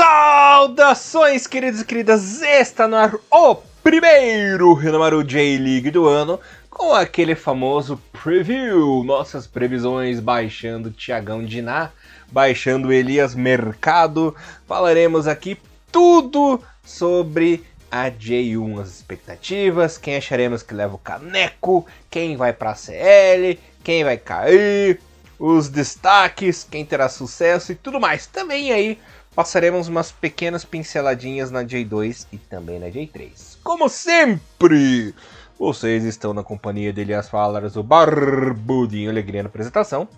Saudações, queridos e queridas! Está no ar o primeiro Renamaru J-League do ano, com aquele famoso preview, nossas previsões baixando Tiagão Diná, baixando Elias Mercado. Falaremos aqui tudo sobre a J1, as expectativas, quem acharemos que leva o caneco, quem vai para a CL, quem vai cair, os destaques, quem terá sucesso e tudo mais. Também aí passaremos umas pequenas pinceladinhas na J2 e também na J3. Como sempre, vocês estão na companhia de Elias Falaras, o Barbudinho Alegria na apresentação.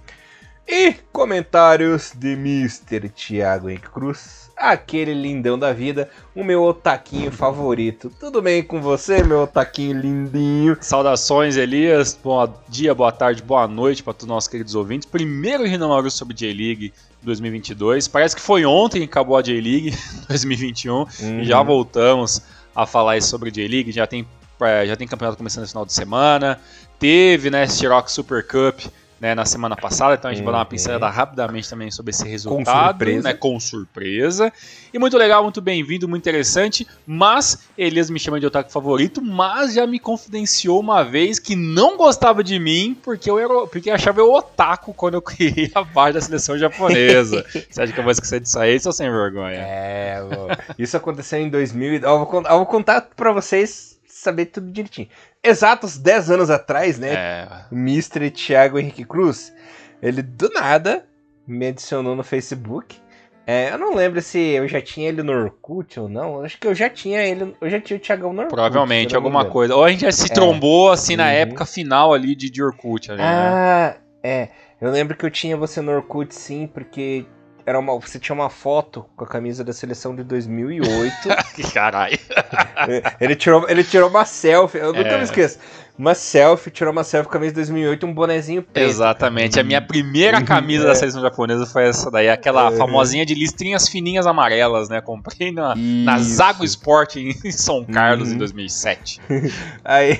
E comentários de Mr. Thiago Henrique Cruz, aquele lindão da vida, o meu otaquinho favorito. Tudo bem com você, meu otaquinho lindinho? Saudações, Elias. Bom dia, boa tarde, boa noite para todos os nossos queridos ouvintes. Primeiro Rinomaru sobre J-League 2022. Parece que foi ontem que acabou a J-League 2021 uhum. e já voltamos a falar sobre J-League. Já tem, é, já tem campeonato começando esse final de semana. Teve, né, Xerox Super Cup né, na semana passada, então a gente uhum. vai dar uma pincelada rapidamente também sobre esse resultado, com surpresa. Né, com surpresa. E muito legal, muito bem-vindo, muito interessante, mas Elias me chama de otaku favorito, mas já me confidenciou uma vez que não gostava de mim porque eu era, porque achava eu otaku quando eu criei a parte da seleção japonesa. Você acha que eu vou esquecer disso aí, ou sem vergonha? É, isso aconteceu em 2000, eu vou, eu vou contar para vocês saber tudo direitinho exatos 10 anos atrás, né? É. Mr. Thiago Henrique Cruz, ele do nada me adicionou no Facebook. É, eu não lembro se eu já tinha ele no Orkut ou não. Acho que eu já tinha ele, eu já tinha o Thiagão no Orkut. Provavelmente, alguma coisa. Ou a gente já se é. trombou assim na uhum. época final ali de, de Orkut. Ali, né? ah, né? é. Eu lembro que eu tinha você no Orkut sim, porque era uma, você tinha uma foto com a camisa da seleção de 2008. Caralho. ele, tirou, ele tirou uma selfie, eu nunca é. me esqueço. Uma selfie, tirou uma selfie com a camisa de 2008 um bonezinho preto. Exatamente. A minha primeira uhum. camisa é. da seleção japonesa foi essa daí, aquela é. famosinha de listrinhas fininhas amarelas, né? Comprei na, na Zago Sport em São Carlos uhum. em 2007. aí,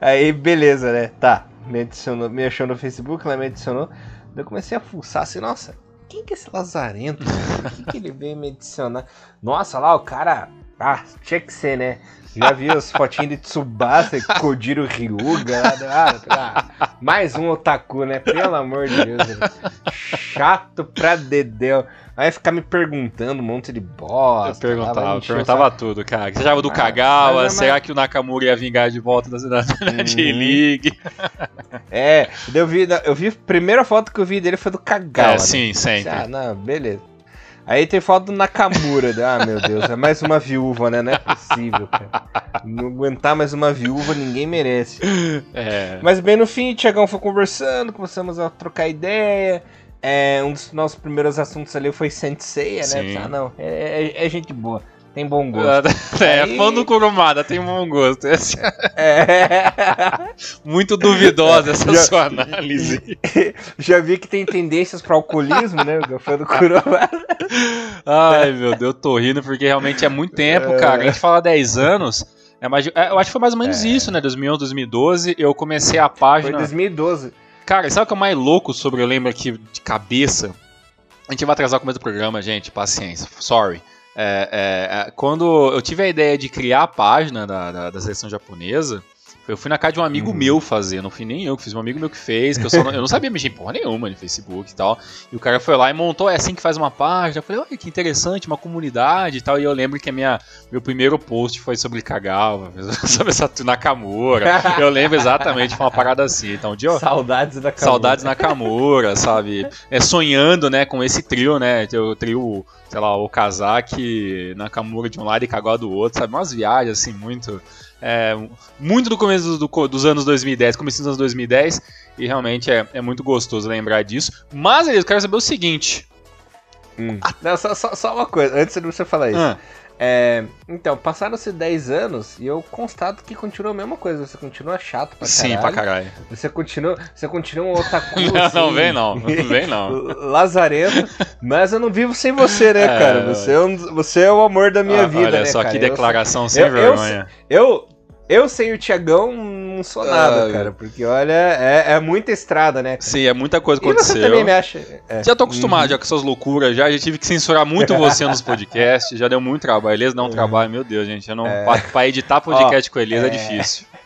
aí, beleza, né? Tá. Me adicionou, me achou no Facebook, ela me adicionou. Eu comecei a fuçar assim, nossa, quem que é esse lazarento? Por que, que ele veio me adicionar? Nossa, lá o cara. Ah, tinha que ser, né? Já vi as fotinhas de Tsubasa e Kojiro Ryuga. Ah, ah, mais um otaku, né? Pelo amor de Deus. Chato pra dedéu. Aí ficar me perguntando um monte de bosta. Eu perguntava, eu perguntava tudo, cara. Você achava do ah, Kagawa? É será que o Nakamura ia vingar de volta da cidade uhum. J-League? É, eu vi, eu vi. A primeira foto que eu vi dele foi do Kagawa. É, né? sim, sempre. Ah, não, beleza. Aí tem foto do Nakamura. ah, meu Deus, é mais uma viúva, né? Não é possível, cara. Não aguentar mais uma viúva, ninguém merece. É. Mas bem no fim, o Tiagão foi conversando, começamos a trocar ideia. É, um dos nossos primeiros assuntos ali foi Sensei, né? Ah, não, é, é, é, gente boa. Tem bom gosto. É, Aí... fã do Kurumada, tem bom gosto. É. Muito duvidosa essa já, sua análise. Já vi que tem tendências para alcoolismo, né? Fã do Kurumada. Ai, meu Deus, eu tô rindo porque realmente é muito tempo, cara. A gente fala 10 anos. É, mas, é, eu acho que foi mais ou menos é. isso, né? 2011, 2012. Eu comecei a página. Foi 2012. Cara, sabe o que é mais louco sobre eu lembro aqui de cabeça? A gente vai atrasar o começo do programa, gente, paciência, sorry. É, é, é, quando eu tive a ideia de criar a página da, da, da seleção japonesa, eu fui na casa de um amigo uhum. meu fazer, não fui nem eu que fiz, um amigo meu que fez, que eu, não, eu não sabia mexer em porra nenhuma no Facebook e tal. E o cara foi lá e montou, é assim que faz uma página. Eu falei, olha que interessante, uma comunidade e tal. E eu lembro que a minha, meu primeiro post foi sobre Kagawa, sobre Satu Nakamura. eu lembro exatamente, foi uma parada assim. Então, um dia eu, Saudades Nakamura. Saudades Nakamura, sabe? É, sonhando, né, com esse trio, né? O trio, sei lá, o Kazaki, Nakamura de um lado e Kagawa do outro, sabe? Umas viagens assim, muito é, muito do começo do, dos anos 2010, começo dos anos 2010, e realmente é, é muito gostoso lembrar disso. Mas, eu quero saber o seguinte. Hum. Não, só, só, só, uma coisa, antes de você falar isso. Ah. É, então, passaram-se 10 anos e eu constato que continua a mesma coisa. Você continua chato pra caralho. Sim, pra caralho. Você continua, você continua um otaku. não, assim, não vem não, não vem não. lazarento. Mas eu não vivo sem você, né, é, cara? Você é, um, você é o amor da minha ah, vida, olha né, só cara? que declaração eu, sem eu, vergonha. Eu, eu, eu sem o Tiagão não sou nada, ah, cara. Porque olha, é, é, muita estrada, né? Cara? Sim, é muita coisa aconteceu. você também me acha. É. Já tô acostumado uhum. já com essas loucuras, já. Já tive que censurar muito você nos podcasts. Já deu muito trabalho. Elias dá um uhum. trabalho, meu Deus, gente. Eu não, é. pra, pra editar podcast Ó, com Elias é, é difícil.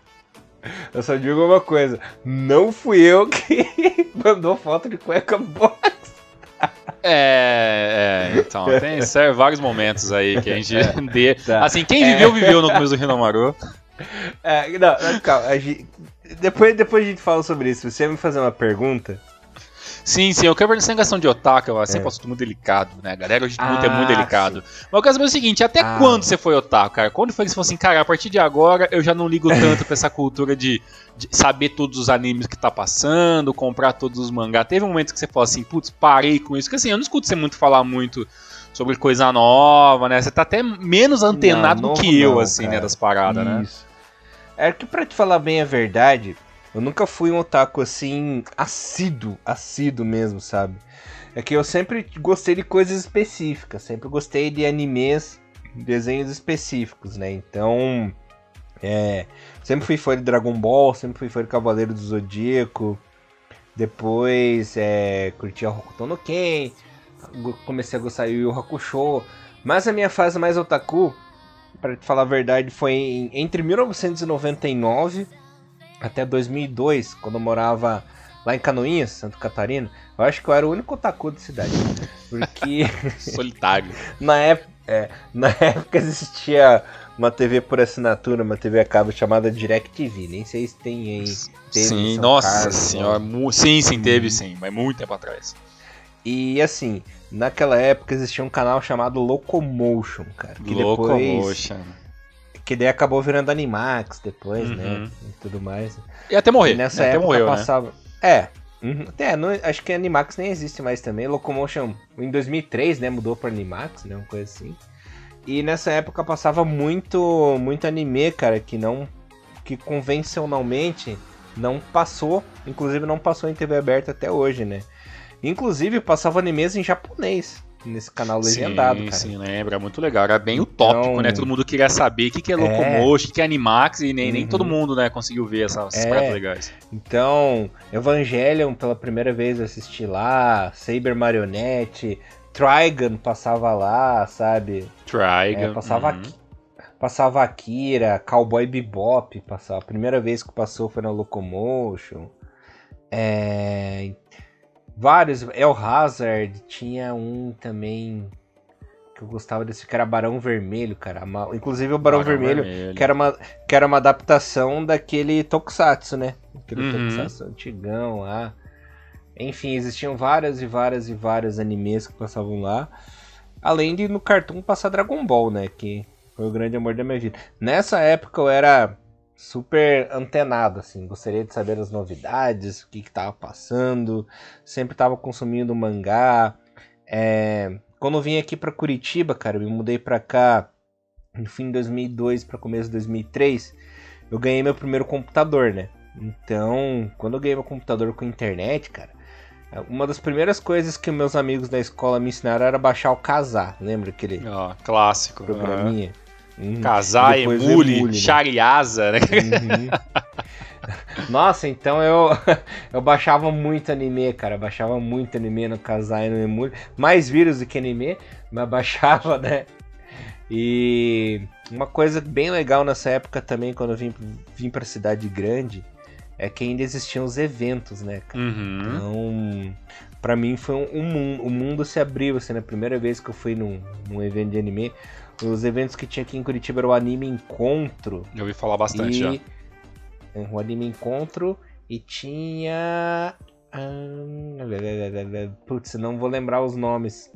Eu só digo uma coisa: não fui eu que mandou foto de cueca box. É, é, então, tem vários momentos aí que a gente é, dê. Tá. Assim, quem viveu, viveu no começo do Rinomaru. É, não, calma, gente, depois, depois a gente fala sobre isso. Você vai me fazer uma pergunta? Sim, sim, eu quero ver sem questão de otaka, é sempre é. assunto muito delicado, né? A galera hoje ah, é muito delicado. Sim. Mas eu quero saber o seguinte, até ah. quando você foi otaku, cara? Quando foi que você falou assim, cara, a partir de agora eu já não ligo tanto pra essa cultura de, de, saber todos os animes que tá passando, comprar todos os mangás. Teve um momento que você falou assim, putz, parei com isso. Porque assim, eu não escuto você muito falar muito sobre coisa nova, né? Você tá até menos antenado não, do que eu, assim, né, cara. né, das paradas, né? isso. né? É que pra te falar bem a verdade, eu nunca fui um otaku assim, assíduo, assíduo mesmo, sabe? É que eu sempre gostei de coisas específicas, sempre gostei de animes, desenhos específicos, né? Então, é, sempre fui fã de Dragon Ball, sempre fui fã de Cavaleiro do Zodíaco. Depois, é, curti a Hokuto no Ken, comecei a gostar de Yu Hakusho. Mas a minha fase mais otaku, para te falar a verdade, foi em, entre 1999 até 2002, quando eu morava lá em Canoinhas, Santa Catarina, eu acho que eu era o único otaku da cidade. Porque. Solitário. na, época, é, na época existia uma TV por assinatura, uma TV a cabo chamada DirecTV. Nem sei se tem aí. Sim, nossa Carlos, senhora. Sim, sim, teve sim, mas muito tempo atrás. E assim, naquela época existia um canal chamado Locomotion, cara. Que Locomotion. Depois que daí acabou virando Animax depois, né, uhum. né? E tudo mais. E até morrer. E nessa e época morreu, né? passava. Né? É. Uhum. Até, não, acho que Animax nem existe mais também. Locomotion em 2003, né? Mudou para Animax, né? Uma coisa assim. E nessa época passava muito, muito anime, cara, que não. que convencionalmente não passou. Inclusive não passou em TV aberta até hoje, né? Inclusive passava animes em japonês nesse canal legendado, sim, cara. Sim, lembra, muito legal. Era bem então... utópico, né? Todo mundo queria saber o que, que é, é. Locomotion, o que, que é Animax, e nem, uhum. nem todo mundo, né, conseguiu ver essas é. legais. Então, Evangelion, pela primeira vez assisti lá, Saber Marionette, Trigun passava lá, sabe? Trigun. É, passava uhum. Passava Akira, Cowboy Bebop, passava. A primeira vez que passou foi na Locomotion. É, vários. El Hazard, tinha um também que eu gostava desse, que era Barão Vermelho, cara. Inclusive o Barão, Barão Vermelho, Vermelho, Que, era uma, que era uma adaptação daquele Tokusatsu, né? Aquele uhum. Tokusatsu antigão lá. Enfim, existiam várias e várias e várias animes que passavam lá. Além de no Cartoon passar Dragon Ball, né? Que foi o grande amor da minha vida. Nessa época eu era super antenado, assim. Gostaria de saber as novidades, o que estava passando. Sempre estava consumindo mangá. É... Quando eu vim aqui para Curitiba, cara, eu me mudei para cá no fim de 2002 para começo de 2003. Eu ganhei meu primeiro computador, né? Então, quando eu ganhei meu computador com internet, cara, uma das primeiras coisas que meus amigos da escola me ensinaram era baixar o Casar. Lembra aquele oh, clássico programinha? Uhum. Uhum. Casar, emule, emule né? Uhum. Nossa, então eu, eu baixava muito anime, cara. baixava muito anime no Casar e no Emule. Mais vírus do que anime, mas baixava, né? E uma coisa bem legal nessa época também, quando eu vim, vim pra cidade grande, é que ainda existiam os eventos, né, cara? Uhum. Então, pra mim foi um, um mundo. O mundo se abriu, assim, na primeira vez que eu fui num, num evento de anime. Os eventos que tinha aqui em Curitiba era o Anime Encontro. Já ouvi falar bastante e... já. É, o Anime Encontro e tinha. Putz, não vou lembrar os nomes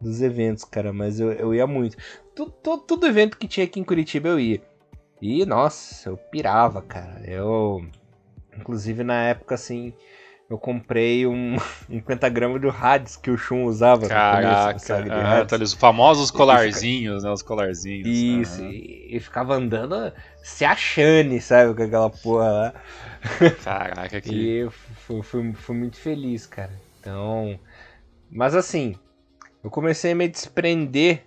dos eventos, cara, mas eu, eu ia muito. Tudo, todo evento que tinha aqui em Curitiba eu ia. E, nossa, eu pirava, cara. Eu. Inclusive na época, assim, eu comprei um, um pentagrama do Hades que o Shun usava. Caraca, ah, tá, os famosos colarzinhos, né? Os colarzinhos. Isso, e, e, ficava andando se achane, sabe? Com aquela porra lá. Caraca, que. E fui, fui, fui muito feliz, cara. Então. Mas assim, eu comecei a me desprender.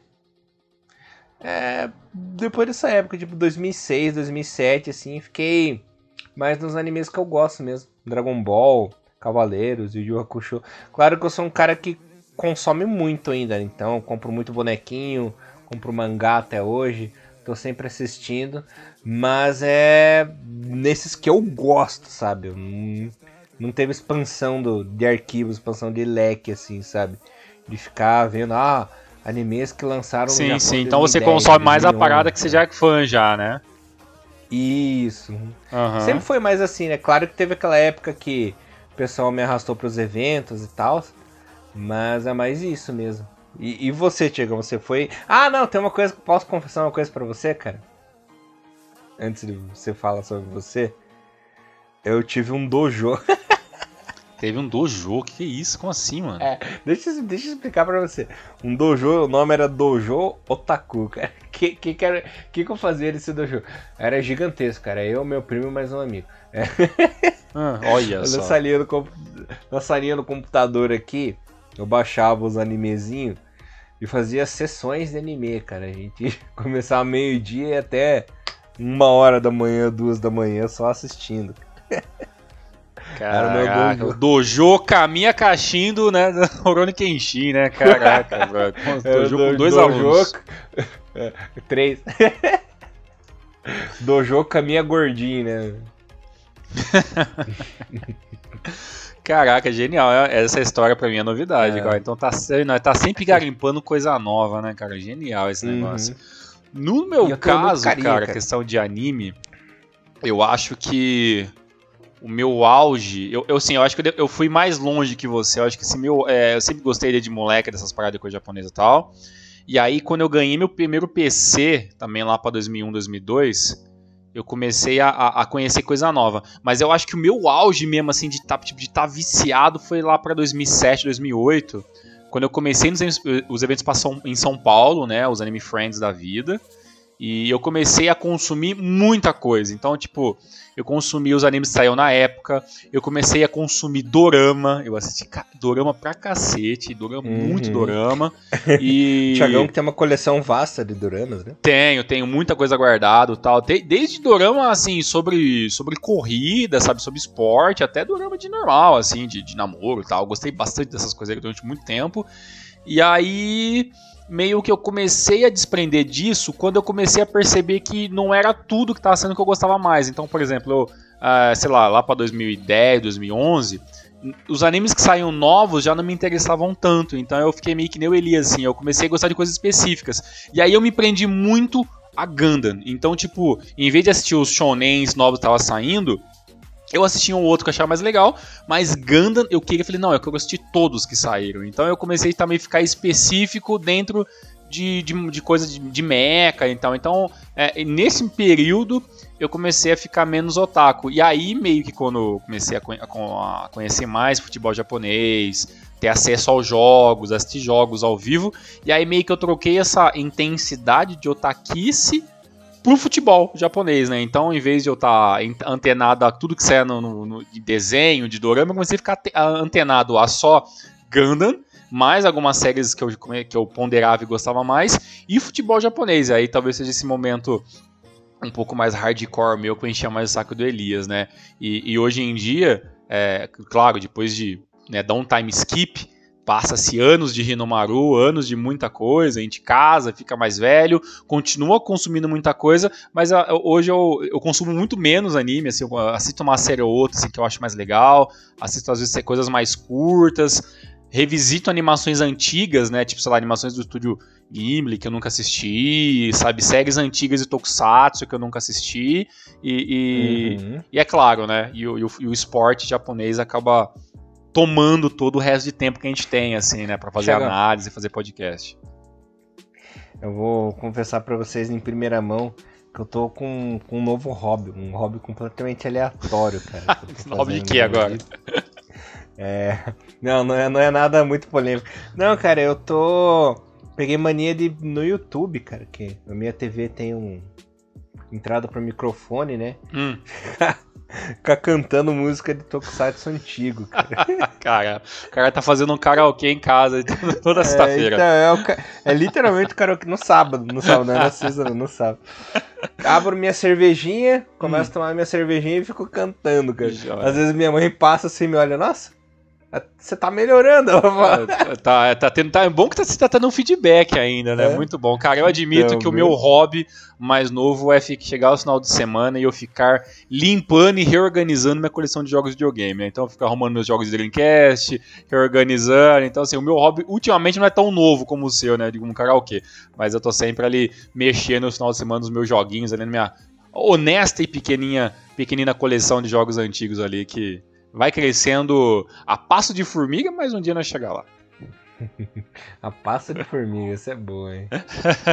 É, depois dessa época, tipo 2006, 2007, assim, fiquei mas nos animes que eu gosto mesmo. Dragon Ball, Cavaleiros, Yu Yu Hakusho. Claro que eu sou um cara que consome muito ainda, então compro muito bonequinho, compro mangá até hoje, tô sempre assistindo, mas é nesses que eu gosto, sabe? Não, não teve expansão do, de arquivos, expansão de leque, assim, sabe? De ficar vendo, ah, animes que lançaram sim, no Sim, então você consome mais a parada que você já é fã já, né? Isso. Uhum. Sempre foi mais assim, né? Claro que teve aquela época que o pessoal me arrastou para os eventos e tal, mas é mais isso mesmo. E, e você, Tiago, você foi. Ah, não, tem uma coisa. Posso confessar uma coisa para você, cara? Antes de você falar sobre você. Eu tive um dojo. Teve um dojo? Que, que é isso? Como assim, mano? É, deixa, deixa eu explicar pra você. Um dojo, o nome era Dojo Otaku, cara. Que que, que, era, que, que eu fazia nesse dojo? Era gigantesco, cara. Eu, meu primo e mais um amigo. É. Ah, olha só. Na salinha, do, na salinha do computador aqui, eu baixava os animezinhos e fazia sessões de anime, cara. A gente começava meio-dia e até uma hora da manhã, duas da manhã, só assistindo. Caraca, dojo. dojo caminha cachindo, né? Oroni Kenshin, né? Caraca, velho. Dojo com dois dojo, alunos. É, três. dojo caminha gordinho, né? Caraca, genial. É, essa história pra mim é novidade, é. cara. Então tá, tá sempre garimpando coisa nova, né, cara? Genial esse uhum. negócio. No meu caso, cara, cara, questão de anime, eu acho que o meu auge. Eu, eu sim, eu acho que eu, fui mais longe que você. Eu acho que esse meu. É, eu sempre gostei de moleque, dessas paradas de coisa japonesa e tal. E aí, quando eu ganhei meu primeiro PC, também lá pra 2001, 2002, eu comecei a, a, conhecer coisa nova. Mas eu acho que o meu auge mesmo, assim, de tá, tipo, estar tá viciado foi lá pra 2007, 2008. Quando eu comecei nos, os eventos em São Paulo, né? Os Anime Friends da vida. E eu comecei a consumir muita coisa. Então, tipo, eu consumi os animes que saíram na época, eu comecei a consumir dorama, eu assisti dorama pra cacete, dorama, uhum. muito dorama. E. Tiagão que tem uma coleção vasta de doramas, né? Tenho, tenho muita coisa guardada tal. Desde dorama, assim, sobre, sobre corrida, sabe, sobre esporte, até dorama de normal, assim, de, de namoro e tal. Gostei bastante dessas coisas durante muito tempo. E aí meio que eu comecei a desprender disso quando eu comecei a perceber que não era tudo que estava sendo que eu gostava mais. Então, por exemplo, eu, uh, sei lá, lá para 2010, 2011, os animes que saíam novos já não me interessavam tanto. Então eu fiquei meio que nem o Elias, assim, eu comecei a gostar de coisas específicas. E aí eu me prendi muito a Gundam. Então, tipo, em vez de assistir os shonens novos que estavam saindo, eu assisti um outro que eu achava mais legal, mas Gundam eu queria, falei, não, eu quero assistir todos que saíram. Então eu comecei a também ficar específico dentro de, de, de coisa de, de mecha então. Então, é, nesse período eu comecei a ficar menos otaku. E aí, meio que quando eu comecei a, a, a conhecer mais futebol japonês, ter acesso aos jogos, assistir jogos ao vivo, e aí meio que eu troquei essa intensidade de otaquice pro futebol japonês, né? Então, em vez de eu estar tá antenado a tudo que sai no, no, no, de desenho, de dorama, eu comecei a ficar antenado a só Gundam, mais algumas séries que eu, que eu ponderava e gostava mais, e futebol japonês. Aí talvez seja esse momento um pouco mais hardcore meu que eu enchia mais o saco do Elias, né? E, e hoje em dia, é, claro, depois de né, dar um time skip, Passa-se anos de Rinomaru, anos de muita coisa, a gente casa, fica mais velho, continua consumindo muita coisa, mas a, ah, hoje eu, eu, consumo muito menos anime, assim, eu assisto uma série ou outra assim, que eu acho mais legal, assisto às vezes coisas mais curtas, revisito animações antigas, né, tipo, sei lá, animações do estúdio Gimli que eu nunca assisti, sabe, séries antigas de Tokusatsu que eu nunca assisti, e, e, uhum. e é claro, né, e, e, o, e o esporte japonês acaba tomando todo o resto de tempo que a gente tem, assim, né, para fazer Chega. análise, fazer podcast. Eu vou confessar para vocês em primeira mão que eu tô com, com um novo hobby, um hobby completamente aleatório, cara. hobby de que agora? É, não, não é, não é nada muito polêmico. Não, cara, eu tô. Peguei mania de no YouTube, cara, que a minha TV tem um entrada para microfone, né? Hum. ficar cantando música de Tokusatsu antigo, cara. cara, o cara tá fazendo um karaokê em casa toda é, sexta-feira. Então, é, é, literalmente o karaokê no sábado, no sábado, não é na sexta, não, no sábado. Abro minha cervejinha, começo hum. a tomar minha cervejinha e fico cantando, cara. Às vezes minha mãe passa assim e me olha, nossa, você tá melhorando, fala. É, tá, tá, tendo, tá é bom que você tá tendo um feedback ainda, né? É. Muito bom. Cara, eu admito então, que o meu hobby mais novo é chegar ao final de semana e eu ficar limpando e reorganizando minha coleção de jogos de videogame. Né? Então eu fico arrumando meus jogos de Dreamcast, reorganizando. Então, assim, o meu hobby ultimamente não é tão novo como o seu, né? Digo, um karaokê. Mas eu tô sempre ali mexendo no final de semana nos meus joguinhos, ali na minha honesta e pequeninha, pequenina coleção de jogos antigos ali que vai crescendo a passo de formiga, mas um dia nós chegar lá. a passo de formiga, isso é boa, hein?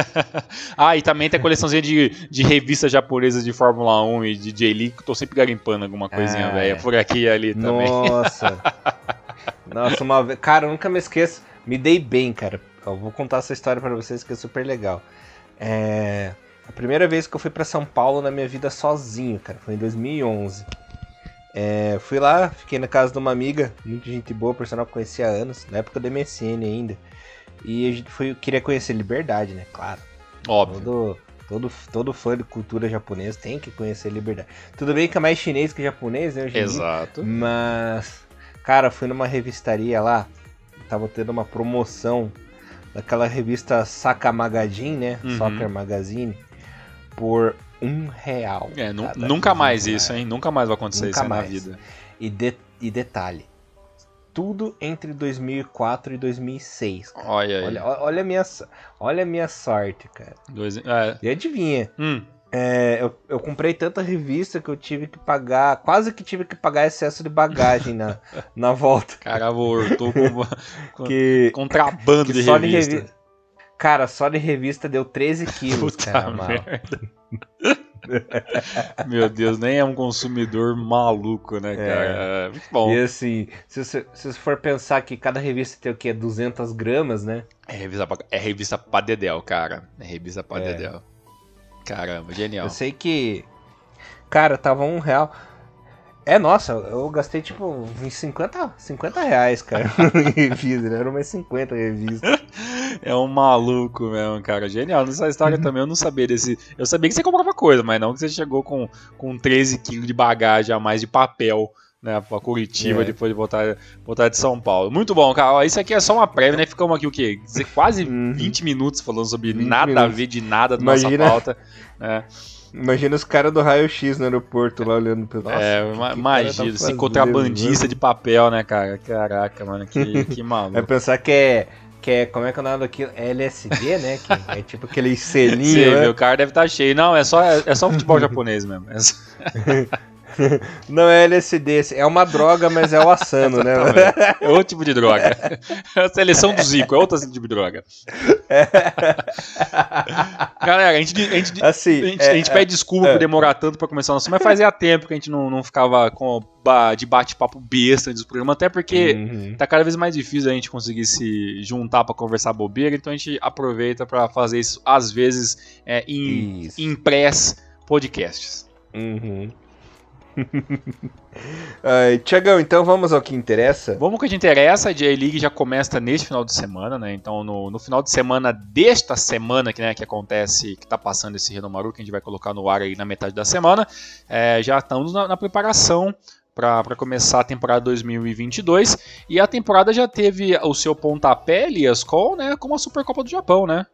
ah, e também tem a coleçãozinha de, de revistas japonesas de Fórmula 1 e de J-League, que tô sempre garimpando alguma coisinha ah, velha por aqui e ali também. Nossa! Nossa, uma vez. Cara, eu nunca me esqueço. Me dei bem, cara. Eu vou contar essa história para vocês que é super legal. É. A primeira vez que eu fui para São Paulo na minha vida sozinho, cara, foi em 2011. É, fui lá, fiquei na casa de uma amiga, muita gente boa, personal que conhecia há anos, na época do MSN ainda. E a gente foi, queria conhecer Liberdade, né? Claro. Óbvio. Todo, todo, todo fã de cultura japonesa tem que conhecer Liberdade. Tudo bem que é mais chinês que japonês, né? Exato. Dia, mas, cara, fui numa revistaria lá, tava tendo uma promoção daquela revista Saka Magazine, né? Uhum. Soccer Magazine, por um real. É, nunca mais isso, hein? Nunca mais vai acontecer nunca isso mais. na vida. E, de, e detalhe, tudo entre 2004 e 2006. Cara. Olha aí. Olha, olha, a minha, olha a minha sorte, cara. Dois, é. E adivinha? Hum. É, eu, eu comprei tanta revista que eu tive que pagar, quase que tive que pagar excesso de bagagem na, na volta. Caramba, tô com, que, contrabando que de revista. Revi... Cara, só de revista deu 13 quilos, Puta cara, merda. Meu Deus, nem é um consumidor maluco, né, é. cara? É. Muito bom. E assim, se você, se você for pensar que cada revista tem o quê? 200 gramas, né? É revista pra, é revista pra Dedel, cara. É revista pra é. Dedel. Caramba, genial. Eu sei que, cara, tava um real. É, nossa, eu gastei tipo uns 50, 50 reais, cara, em revista, né? Era umas 50 revistas. É um maluco mesmo, cara. Genial. Nessa história uhum. também eu não sabia desse. Eu sabia que você comprava coisa, mas não que você chegou com, com 13 quilos de bagagem a mais de papel né, pra Curitiba, é. depois de voltar, voltar de São Paulo. Muito bom, cara. Isso aqui é só uma prévia, né? Ficamos aqui o quê? Quase uhum. 20 minutos falando sobre nada minutos. a ver de nada da nossa pauta. Né? Imagina os caras do raio-x no aeroporto lá olhando pro nosso. É, que, que imagina, tá se contrabandista de papel, né, cara? Caraca, mano, que, que maluco. Vai pensar que é que é, como é que é o nome daquilo? É LSD, né? Que é tipo aquele selinho. Sim, né? o cara deve estar tá cheio. Não, é só, é, é só futebol japonês mesmo. É só... Não é LSD, é uma droga, mas é o assano, né? É outro tipo de droga. É a seleção do Zico, é outro tipo de droga. É. Galera, a gente, a gente, assim, a gente, é, a gente pede desculpa por é. demorar tanto pra começar o nosso, mas fazia tempo que a gente não, não ficava com de bate-papo besta dos programas, até porque uhum. tá cada vez mais difícil a gente conseguir se juntar para conversar bobeira, então a gente aproveita para fazer isso às vezes é, em, em press podcasts. Uhum. uh, Tiagão, então vamos ao que interessa? Vamos ao que interessa. A J-League já começa neste final de semana, né? Então, no, no final de semana desta semana que, né, que acontece, que está passando esse Renomaru, que a gente vai colocar no ar aí na metade da semana, é, já estamos na, na preparação para começar a temporada 2022. E a temporada já teve o seu pontapé, Elias, com, né, com a Supercopa do Japão, né?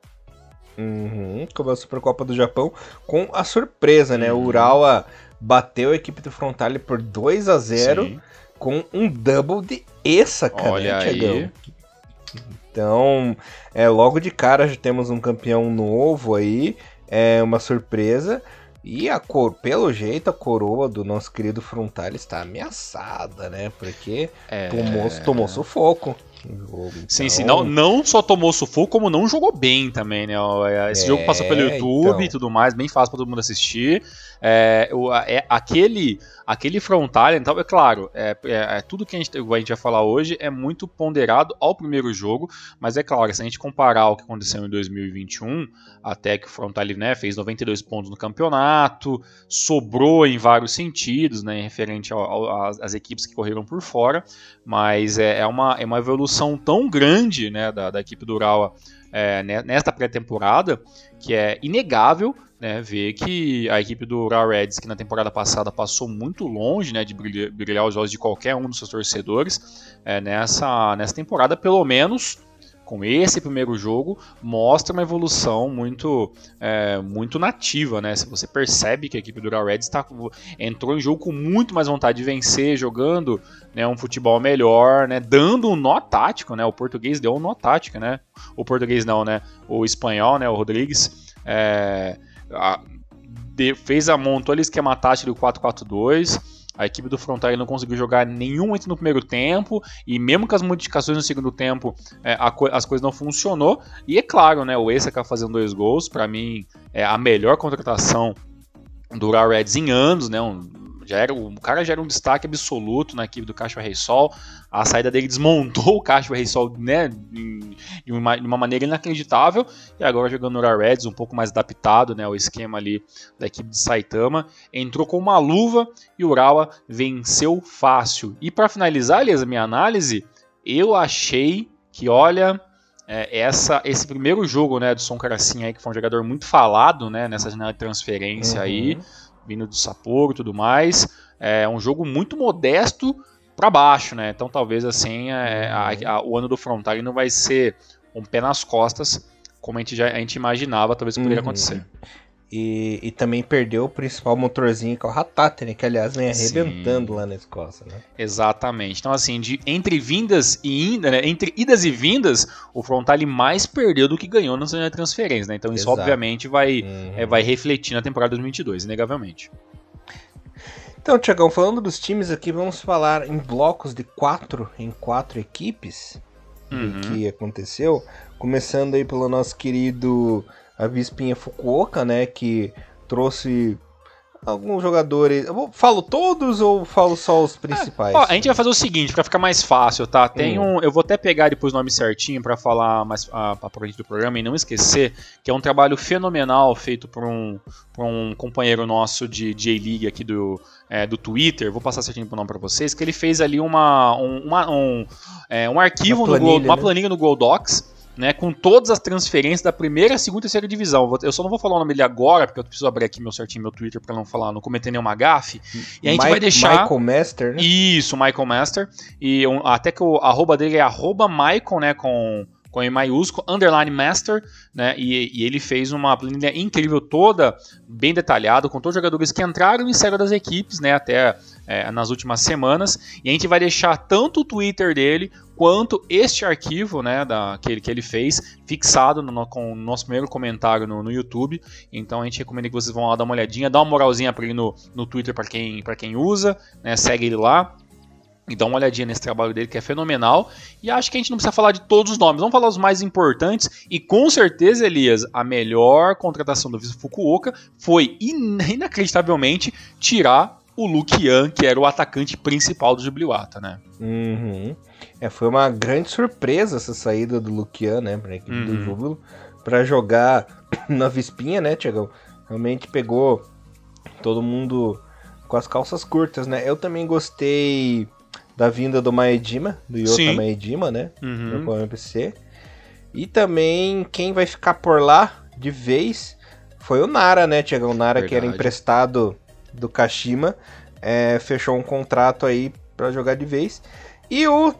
Uhum, com a Supercopa do Japão, com a surpresa, né? O uhum. Urawa bateu a equipe do Frontale por 2 a 0 Sim. com um double de essa, cara. Olha aí. Então, é, logo de cara já temos um campeão novo aí, é uma surpresa. E a cor, pelo jeito, a coroa do nosso querido Frontal está ameaçada, né? Porque é... tomou, tomou sufoco. Jogo, então... Sim, sim. Não, não só tomou sufoco, como não jogou bem também, né? Esse é, jogo passou pelo YouTube então... e tudo mais, bem fácil para todo mundo assistir. É, o, é, aquele, aquele frontal, então, é claro, é, é, é, tudo que a gente, a gente vai falar hoje é muito ponderado ao primeiro jogo, mas é claro, se a gente comparar o que aconteceu em 2021, até que o frontal né, fez 92 pontos no campeonato, sobrou em vários sentidos, né, referente às equipes que correram por fora, mas é, é, uma, é uma evolução tão grande né, da, da equipe do Urawa é, nesta pré-temporada que é inegável né, ver que a equipe do Raw Reds, que na temporada passada passou muito longe né, de brilhar, os olhos de qualquer um dos seus torcedores, é, nessa, nessa temporada, pelo menos com esse primeiro jogo, mostra uma evolução muito é, muito nativa, né? Se você percebe que a equipe do Raw Reds tá, entrou em jogo com muito mais vontade de vencer, jogando né, um futebol melhor, né? Dando um nó tático, né? O português deu um nó tático, né? O português não, né? O espanhol, né? O Rodrigues. É, a, de, fez a montou ali esquema tático do 4-4-2. A equipe do Frontale não conseguiu jogar nenhum entre no primeiro tempo e mesmo com as modificações no segundo tempo, é, a, as coisas não funcionou. E é claro, né, o Essa fazendo dois gols, para mim é a melhor contratação do Reds em anos, né, um, já era, o cara já era um destaque absoluto na equipe do Caixa Rei Sol. A saída dele desmontou o Caixa Rei Sol né, de, uma, de uma maneira inacreditável. E agora jogando no Ura Reds, um pouco mais adaptado né, ao esquema ali da equipe de Saitama. Entrou com uma luva e o Urawa venceu fácil. E para finalizar, Elias, a minha análise, eu achei que, olha, é, essa, esse primeiro jogo né, do Som Caracinha aí, que foi um jogador muito falado né, nessa janela de transferência uhum. aí, vindo do Sapporo e tudo mais. É um jogo muito modesto para baixo, né? Então talvez assim é, a, a, o ano do Frontale não vai ser um pé nas costas, como a gente, já, a gente imaginava, talvez poderia uhum. acontecer. E, e, também perdeu o principal motorzinho, que é o Ratate, né? Que aliás vem arrebentando Sim. lá na Escócia, né? Exatamente. Então, assim, de, entre vindas e inda, né? entre idas e vindas, o Frontale mais perdeu do que ganhou na transferência, né? Então isso Exato. obviamente vai, uhum. é, vai refletir na temporada 2022, inegavelmente. Então, Tiagão, falando dos times aqui, vamos falar em blocos de quatro em quatro equipes uhum. que aconteceu. Começando aí pelo nosso querido a Vispinha Fukuoka, né, que trouxe alguns jogadores. Eu falo todos ou falo só os principais? É, ó, a gente vai fazer o seguinte, para ficar mais fácil, tá? Tem hum. um, eu vou até pegar depois o nome certinho para falar mais a, a do programa e não esquecer que é um trabalho fenomenal feito por um, por um companheiro nosso de J-League aqui do, é, do Twitter. Vou passar certinho o nome para vocês, que ele fez ali uma, um, uma, um, é, um arquivo, uma planilha, no Go, uma né? planilha no Google Docs né, com todas as transferências da primeira, segunda e terceira divisão. Eu só não vou falar o nome dele agora, porque eu preciso abrir aqui meu certinho meu Twitter para não falar, não cometer nenhuma gafe. E a gente vai deixar. Michael Master, né? Isso, Michael Master. E um, até que o arroba dele é arroba Michael, né, com com maiúsculo, underline master, né? E, e, ele fez uma planilha incrível toda, bem detalhada, com todos os jogadores que entraram e saíram das equipes, né? Até é, nas últimas semanas. E a gente vai deixar tanto o Twitter dele quanto este arquivo, né? Da, que, ele, que ele fez, fixado no, com o nosso primeiro comentário no, no YouTube. Então a gente recomenda que vocês vão lá dar uma olhadinha, dá uma moralzinha para ele no, no Twitter para quem, quem usa, né? Segue ele lá. E dá uma olhadinha nesse trabalho dele que é fenomenal. E acho que a gente não precisa falar de todos os nomes, vamos falar os mais importantes. E com certeza, Elias, a melhor contratação do Viso Fukuoka foi inacreditavelmente tirar o Lukian, que era o atacante principal do Jubiluata, né? Uhum. É, foi uma grande surpresa essa saída do Lukian, né, pra equipe uhum. do Júbilo, pra jogar na Vispinha, né, Tiagão? Realmente pegou todo mundo com as calças curtas, né? Eu também gostei da vinda do Maedima, do Yota Sim. Maedima, né? Uhum. No MPC. E também quem vai ficar por lá de vez foi o Nara, né, Tiagão? O Nara Verdade. que era emprestado do Kashima, é, fechou um contrato aí para jogar de vez. E o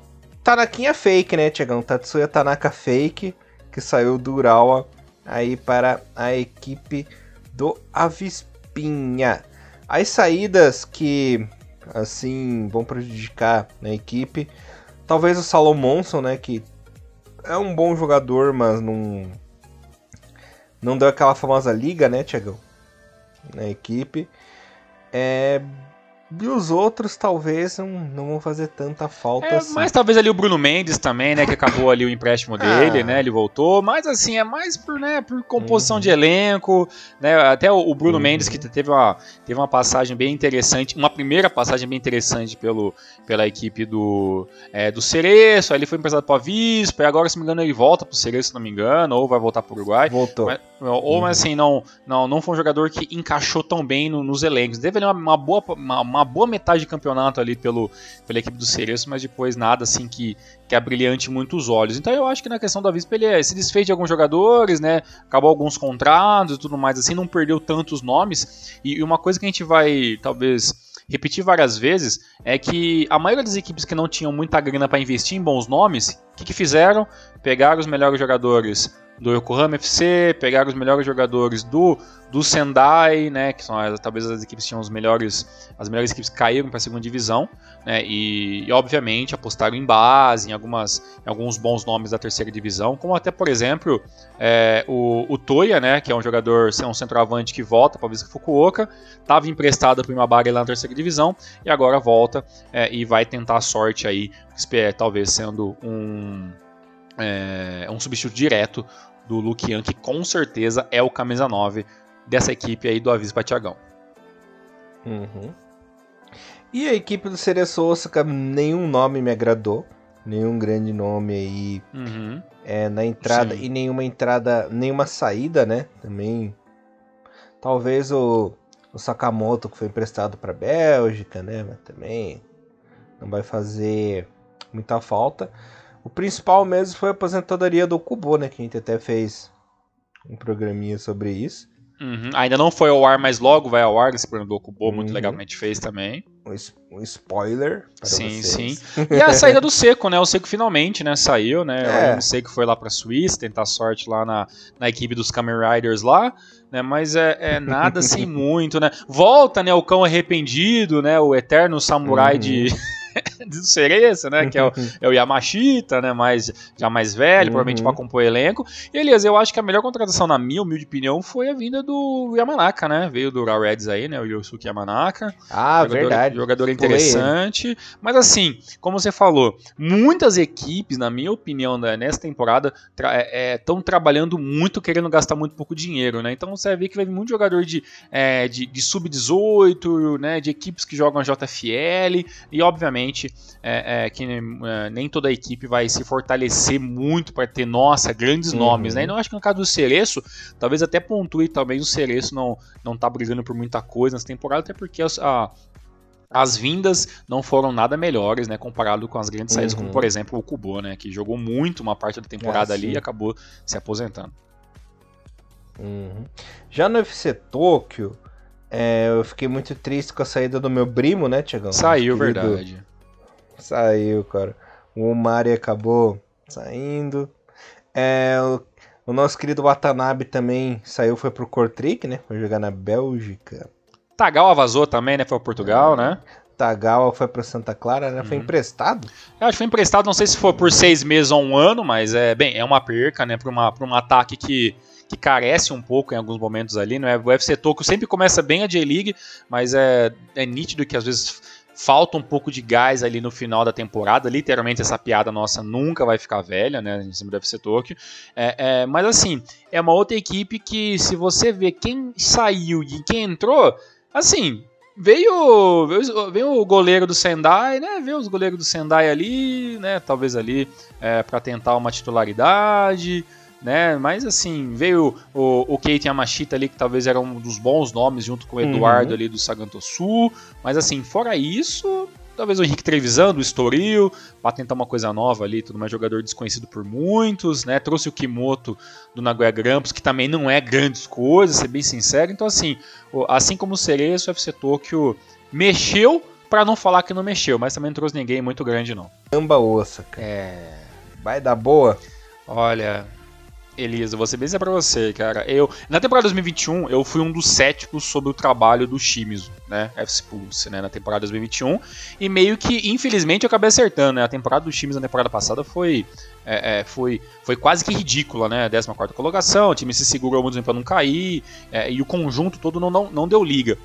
Tanakinha Fake, né, Tiagão? Tatsuya Tanaka Fake, que saiu do Urawa aí para a equipe do Avispinha. As saídas que assim vão prejudicar a equipe. Talvez o Salomonson, né, que é um bom jogador, mas não não deu aquela famosa liga, né, Tiagão? Na equipe. É E os outros talvez não, não vão fazer tanta falta é, assim. Mas talvez ali o Bruno Mendes também, né? Que acabou ali o empréstimo dele, ah. né? Ele voltou. Mas assim, é mais por, né, por composição uhum. de elenco. Né, até o, o Bruno uhum. Mendes, que teve uma, teve uma passagem bem interessante, uma primeira passagem bem interessante pelo, pela equipe do, é, do Cereço. Aí ele foi emprestado para o Avispa. E agora, se não me engano, ele volta para o Cereço, se não me engano, ou vai voltar para o Uruguai. Voltou. Mas, ou, uhum. mas assim, não, não, não foi um jogador que encaixou tão bem no, nos elencos. Teve ali uma, uma boa. Uma, uma boa metade de campeonato ali pelo, pela equipe do Cereço, mas depois nada assim que, que é brilhante muito os olhos. Então eu acho que na questão do Avispa ele é, se desfez de alguns jogadores, né? Acabou alguns contratos e tudo mais assim, não perdeu tantos nomes. E, e uma coisa que a gente vai talvez repetir várias vezes é que a maioria das equipes que não tinham muita grana para investir em bons nomes, o que, que fizeram? Pegaram os melhores jogadores do Yokohama FC, pegaram os melhores jogadores do, do Sendai, né, que são talvez as equipes que tinham os melhores, as melhores equipes caíram para a segunda divisão, né, e, e, obviamente apostaram em base, em, algumas, em alguns bons nomes da terceira divisão, como até por exemplo é, o, o Toya, né, que é um jogador, é um centroavante que volta para o Visca Fukuoka, estava emprestado para uma Bari lá na terceira divisão e agora volta é, e vai tentar a sorte aí, talvez sendo um é, um substituto direto do Lucian, que com certeza é o camisa 9 dessa equipe aí do Aviso Tiagão. Uhum. E a equipe do Cereço Osaka, nenhum nome me agradou. Nenhum grande nome aí uhum. é, na entrada. Sim. E nenhuma entrada, nenhuma saída, né? Também. Talvez o, o Sakamoto, que foi emprestado para Bélgica, né? Mas também não vai fazer muita falta. O principal mesmo foi a aposentadoria do Kubo, né? Que a gente até fez um programinha sobre isso. Uhum. Ainda não foi ao ar, mas logo vai ao ar esse programa do Kubo, muito uhum. legal que a gente fez também. Um, spoiler para sim, vocês. Sim, E a saída do Seco, né? O Seco finalmente, né? Saiu, né? É. O Seco foi lá para a Suíça, tentar sorte lá na, na equipe dos Kamen Riders lá. Né, mas é, é nada assim muito, né? Volta, né? O cão arrependido, né? O eterno samurai uhum. de do Cereço, né? Que é o, é o Yamashita, né? Mais, já mais velho, uhum. provavelmente para compor elenco. E, Elias, eu acho que a melhor contratação, na minha humilde opinião, foi a vinda do Yamanaka, né? Veio do Raw Reds aí, né? O Yosuke Yamanaka. Ah, jogador, verdade. Jogador interessante. Mas assim, como você falou, muitas equipes, na minha opinião, né, nessa temporada, estão é, é, trabalhando muito, querendo gastar muito pouco dinheiro, né? Então você vai ver que vai vir muito jogador de, é, de, de sub-18, né? De equipes que jogam JFL. E, obviamente, obviamente é, é, que é, nem toda a equipe vai se fortalecer muito para ter, nossa, grandes uhum. nomes, né? E não acho que no caso do Cereço, talvez até pontue, talvez o Cereço não, não tá brigando por muita coisa nessa temporada, até porque a, as vindas não foram nada melhores, né, comparado com as grandes saídas, uhum. como por exemplo o Kubo, né, que jogou muito uma parte da temporada é, ali e acabou se aposentando. Uhum. Já no UFC Tóquio, é, eu fiquei muito triste com a saída do meu primo, né, Tiagão? Saiu, verdade. Saiu, cara. O Omari acabou saindo. É, o, o, nosso querido Watanabe também saiu, foi pro Kortrijk, né? Foi jogar na Bélgica. Tagawa vazou também, né? Foi pro Portugal, é. né? Tagawa foi para Santa Clara, né? Uhum. Foi emprestado? Eu acho que foi emprestado, não sei se foi por seis meses ou um ano, mas é bem, é uma perca, né? Para um ataque que, que carece um pouco em alguns momentos ali, não é? O UFC Tokyo sempre começa bem a J-League, mas é, é nítido que às vezes falta um pouco de gás ali no final da temporada. Literalmente, essa piada nossa nunca vai ficar velha, né? Em cima do FC Tokyo. É, é, mas assim, é uma outra equipe que, se você ver quem saiu e quem entrou, assim. Veio, veio, o goleiro do Sendai, né? Veio os goleiros do Sendai ali, né? Talvez ali é, para tentar uma titularidade né? Mas assim, veio o, o Kate Yamashita ali, que talvez era um dos bons nomes, junto com o Eduardo uhum. ali do Saganto Sul. Mas assim, fora isso, talvez o Henrique Trevisan do Estoril, para tentar uma coisa nova ali, tudo mais jogador desconhecido por muitos, né? Trouxe o Kimoto do Nagoya Grampus, que também não é grandes coisas, ser bem sincero. Então assim, assim como o Cereço, o FC Tokyo mexeu para não falar que não mexeu, mas também não trouxe ninguém muito grande não. Amba ossa, cara. É... Vai dar boa? Olha, Elisa, vou ser bem pra você, cara. Eu, na temporada 2021, eu fui um dos céticos sobre o trabalho do Shimizu. né, FC Pulse, né, na temporada 2021, e meio que, infelizmente, eu acabei acertando, né, a temporada dos times na temporada passada foi, é, é, foi, foi quase que ridícula, né, 14 colocação, o time se segurou muito para não cair, é, e o conjunto todo não, não, não deu liga.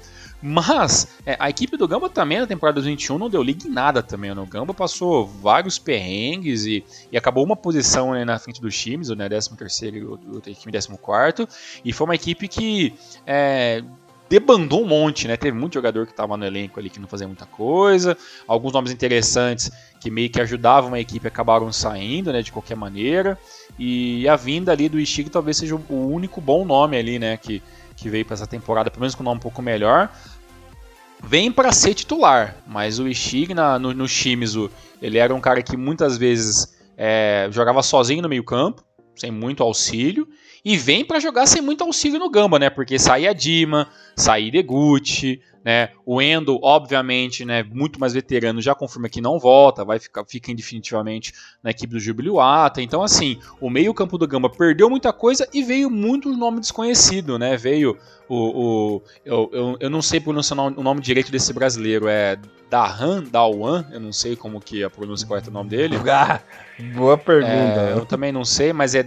Mas é, a equipe do Gamba também na temporada 2021 não deu liga em nada também. Né? O Gamba passou vários perrengues e, e acabou uma posição né, na frente dos times, né, 13 terceiro e outra equipe 14 E foi uma equipe que é, debandou um monte, né? Teve muito jogador que estava no elenco ali que não fazia muita coisa. Alguns nomes interessantes que meio que ajudavam a equipe acabaram saindo, né? De qualquer maneira. E a vinda ali do Istig talvez seja o único bom nome ali, né? Que, que veio para essa temporada, pelo menos com um nome um pouco melhor vem para ser titular, mas o Ishig na, no, no Shimizu, ele era um cara que muitas vezes é, jogava sozinho no meio campo, sem muito auxílio, e vem para jogar sem muito auxílio no Gamba, né? Porque saía Dima, saía Deguchi, né? O Endo, obviamente, né, muito mais veterano, já confirma que não volta, vai ficar fica definitivamente na equipe do Jubiluata. Então, assim, o meio-campo do Gamba perdeu muita coisa e veio muito nome desconhecido, né? Veio o. o eu, eu, eu não sei pronunciar o nome direito desse brasileiro, é Dahan, Dawan, eu não sei como que é a pronúncia correta do nome dele. Ah, boa pergunta. É, eu também não sei, mas é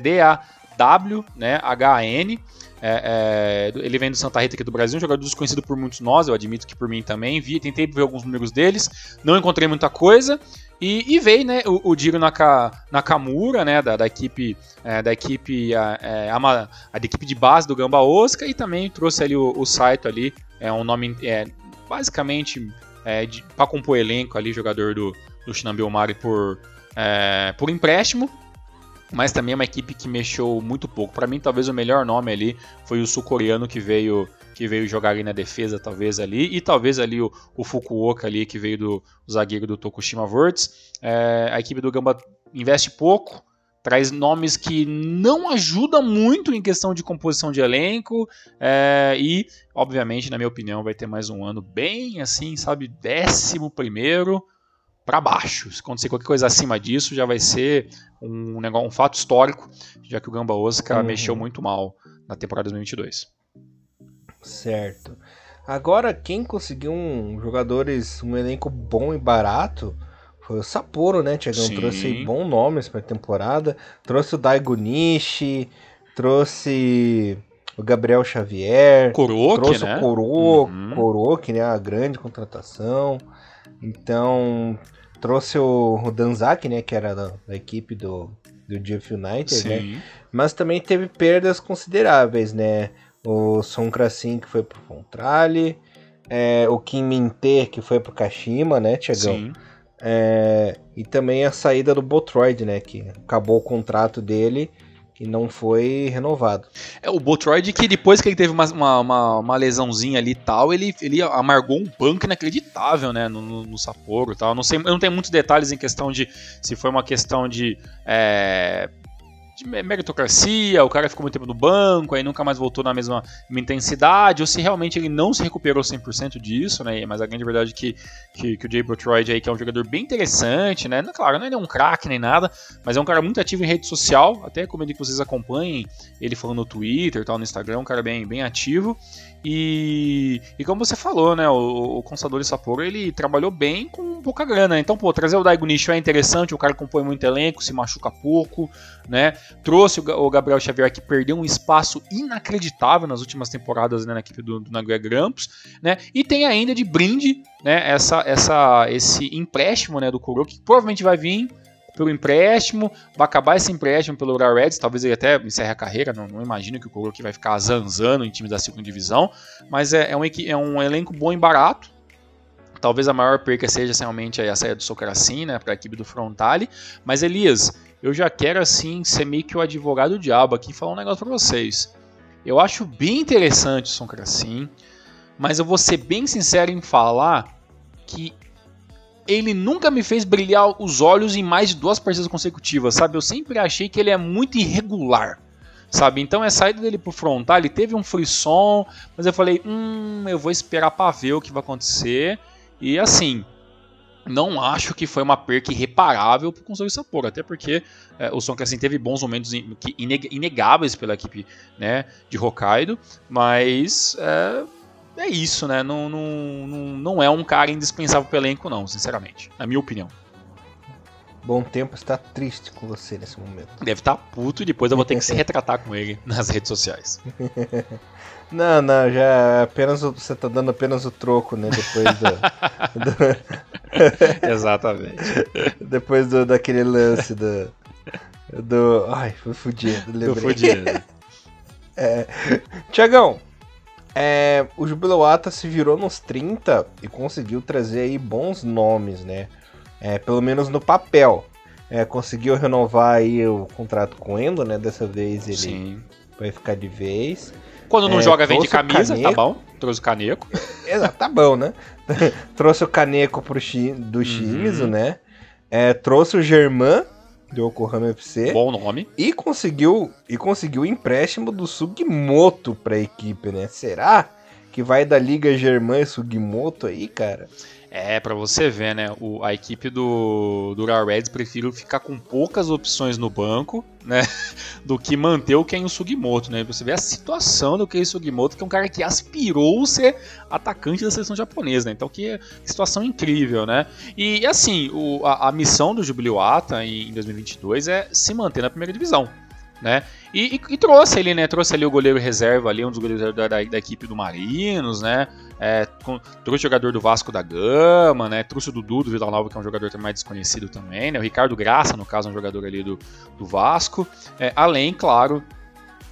D-A-W, né, H-A-N. É, é, ele vem do Santa Rita aqui do Brasil, um jogador desconhecido por muitos nós, eu admito que por mim também. Vi, tentei ver alguns números deles, não encontrei muita coisa. E, e veio né, o, o Diro Naka, Nakamura, né, da, da equipe, é, da, equipe a, é, a, a, da equipe de base do Gamba Osaka, e também trouxe ali o, o Saito ali, é um nome é, basicamente é, para compor elenco ali, jogador do, do Shinambi Omari por, por empréstimo mas também é uma equipe que mexeu muito pouco. Para mim, talvez o melhor nome ali foi o sul-coreano que veio que veio jogar ali na defesa, talvez ali, e talvez ali o, o Fukuoka ali que veio do zagueiro do Tokushima Verts. É, a equipe do Gamba investe pouco, traz nomes que não ajudam muito em questão de composição de elenco é, e, obviamente, na minha opinião, vai ter mais um ano bem assim, sabe, décimo primeiro para baixo. Se acontecer qualquer coisa acima disso, já vai ser um, negócio, um fato histórico, já que o Gamba Osaka uhum. mexeu muito mal na temporada 2022. Certo. Agora, quem conseguiu um jogadores, um elenco bom e barato foi o Sapporo, né, Tiagão? Trouxe bons nomes para a temporada. Trouxe o Daigo Nishi, trouxe o Gabriel Xavier, Kuroki, trouxe né? o Koro, uhum. Kuroki, né, a grande contratação. Então, trouxe o, o Danzaki, né, que era da, da equipe do, do Jeff United, né? Sim. né? Mas também teve perdas consideráveis, né? O Son Krasin, que foi pro Fontrale, é, o Kim Minter, que foi pro Kashima, né, Tiagão? Sim. É, e também a saída do Botroid, né, que acabou o contrato dele que não foi renovado. É, o Botroid que depois que ele teve uma, uma, uma, lesãozinha ali e tal, ele, ele amargou um banco inacreditável, né, no, no, no Sapporo e tal. Não sei, eu não tenho muitos detalhes em questão de se foi uma questão de é, de meritocracia, o cara ficou muito tempo no banco, aí nunca mais voltou na mesma intensidade, ou se realmente ele não se recuperou 100% disso, né? Mas a grande verdade é que, que, que o Jay Botroid aí, que é um jogador bem interessante, né? Claro, não é um craque nem nada, mas é um cara muito ativo em rede social, até recomendo que vocês acompanhem ele falando no Twitter tal, no Instagram, um cara bem, bem ativo. E, e como você falou, né, o, o Consador Sapporo, ele trabalhou bem com pouca grana. Então, pô, trazer o Daigo Nishi é interessante, o cara compõe muito elenco, se machuca pouco, né? Trouxe o, Gabriel Xavier que perdeu um espaço inacreditável nas últimas temporadas né, na equipe do, do Nagoya Grampus, né? E tem ainda de brinde, né, essa, essa, esse empréstimo, né, do Kuro, que provavelmente vai vir pelo empréstimo, vai acabar esse empréstimo pelo Ura Reds, talvez ele até encerre a carreira, não, não imagino que o Kuroki vai ficar zanzando em times da segunda divisão, mas é, é, um, é um elenco bom e barato, talvez a maior perca seja realmente a saída do Socaracin, né, para a equipe do Frontale, mas Elias, eu já quero assim ser meio que o advogado diabo aqui e falar um negócio para vocês. Eu acho bem interessante o Socaracin, mas eu vou ser bem sincero em falar que ele nunca me fez brilhar os olhos em mais de duas partidas consecutivas, sabe? Eu sempre achei que ele é muito irregular, sabe? Então a saída dele pro frontal, ele teve um frisson, mas eu falei, hum, eu vou esperar para ver o que vai acontecer. E assim, não acho que foi uma perca irreparável para o Console Sapporo, até porque é, o Son assim teve bons momentos inegáveis pela equipe né, de Hokkaido, mas é, é isso, né? Não, não, não, não é um cara indispensável pro elenco, não, sinceramente. Na minha opinião. Bom Tempo está triste com você nesse momento. Deve estar tá puto e depois eu vou ter que se retratar com ele nas redes sociais. Não, não, já é apenas você tá dando apenas o troco, né? Depois do. do... Exatamente. Depois do, daquele lance do. Do. Ai, foi fudido, lembrei. Foi fudido. é. Tiagão, é, o Jubileuata se virou nos 30 e conseguiu trazer aí bons nomes, né? É, pelo menos no papel. É, conseguiu renovar aí o contrato com o Endo, né? Dessa vez ele Sim. vai ficar de vez. Quando não é, joga, vende camisa, tá bom? Trouxe o caneco. Exato, tá bom, né? trouxe o caneco pro Shi, do Shimizu, uhum. né? É, trouxe o Germain do Yokohama FC. Bom nome. E conseguiu e conseguiu o empréstimo do Sugimoto pra equipe, né? Será que vai da Liga Germain e Sugimoto aí, cara? É, para você ver, né? O, a equipe do, do Real Reds prefere ficar com poucas opções no banco, né? Do que manter o Ken Sugimoto, né? Você vê a situação do Ken Sugimoto, que é um cara que aspirou ser atacante da seleção japonesa, né? Então, que situação incrível, né? E, assim, o, a, a, missão do Jubiluata em, em 2022 é se manter na primeira divisão né? E, e, e, trouxe ali, né? Trouxe ali o goleiro reserva ali, um dos goleiros da, da, da equipe do Marinos, né? É, com, trouxe o jogador do Vasco da Gama, né? Trouxe o Dudu do Vila Nova, que é um jogador mais desconhecido também, né? O Ricardo Graça, no caso, é um jogador ali do, do Vasco. É, além, claro,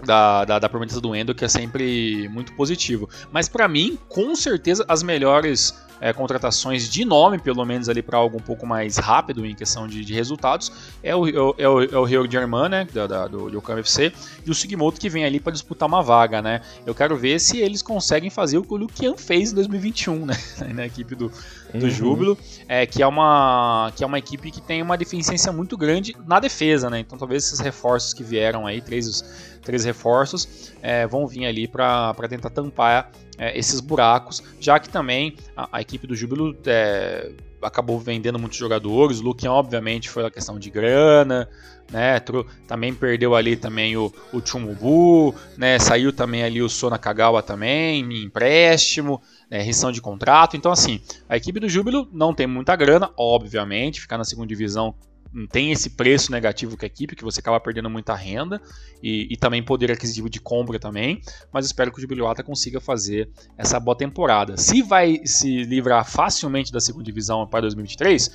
da, da, da promessa do Endo, que é sempre muito positivo. Mas para mim, com certeza, as melhores é, contratações de nome, pelo menos ali para algo um pouco mais rápido em questão de, de resultados, é o, é o, é o Rio German, né, da, da, do Yokohama FC, e o Sugimoto que vem ali para disputar uma vaga, né. Eu quero ver se eles conseguem fazer o que o Lukian fez em 2021, né, na equipe do, do uhum. Júbilo, é, que, é uma, que é uma equipe que tem uma deficiência muito grande na defesa, né, então talvez esses reforços que vieram aí, três, três reforços, é, vão vir ali para tentar tampar é, esses buracos, já que também a, a equipe do Júbilo é, acabou vendendo muitos jogadores. O Luquian, obviamente, foi a questão de grana, né? Também perdeu ali também o, o Chumubu, né? Saiu também ali o Sona Kagawa também, em empréstimo, né? rescisão de contrato. Então, assim, a equipe do Júbilo não tem muita grana, obviamente, ficar na segunda divisão tem esse preço negativo com a equipe, que você acaba perdendo muita renda e, e também poder aquisitivo de compra também, mas espero que o Jubiluata consiga fazer essa boa temporada. Se vai se livrar facilmente da segunda divisão para 2023,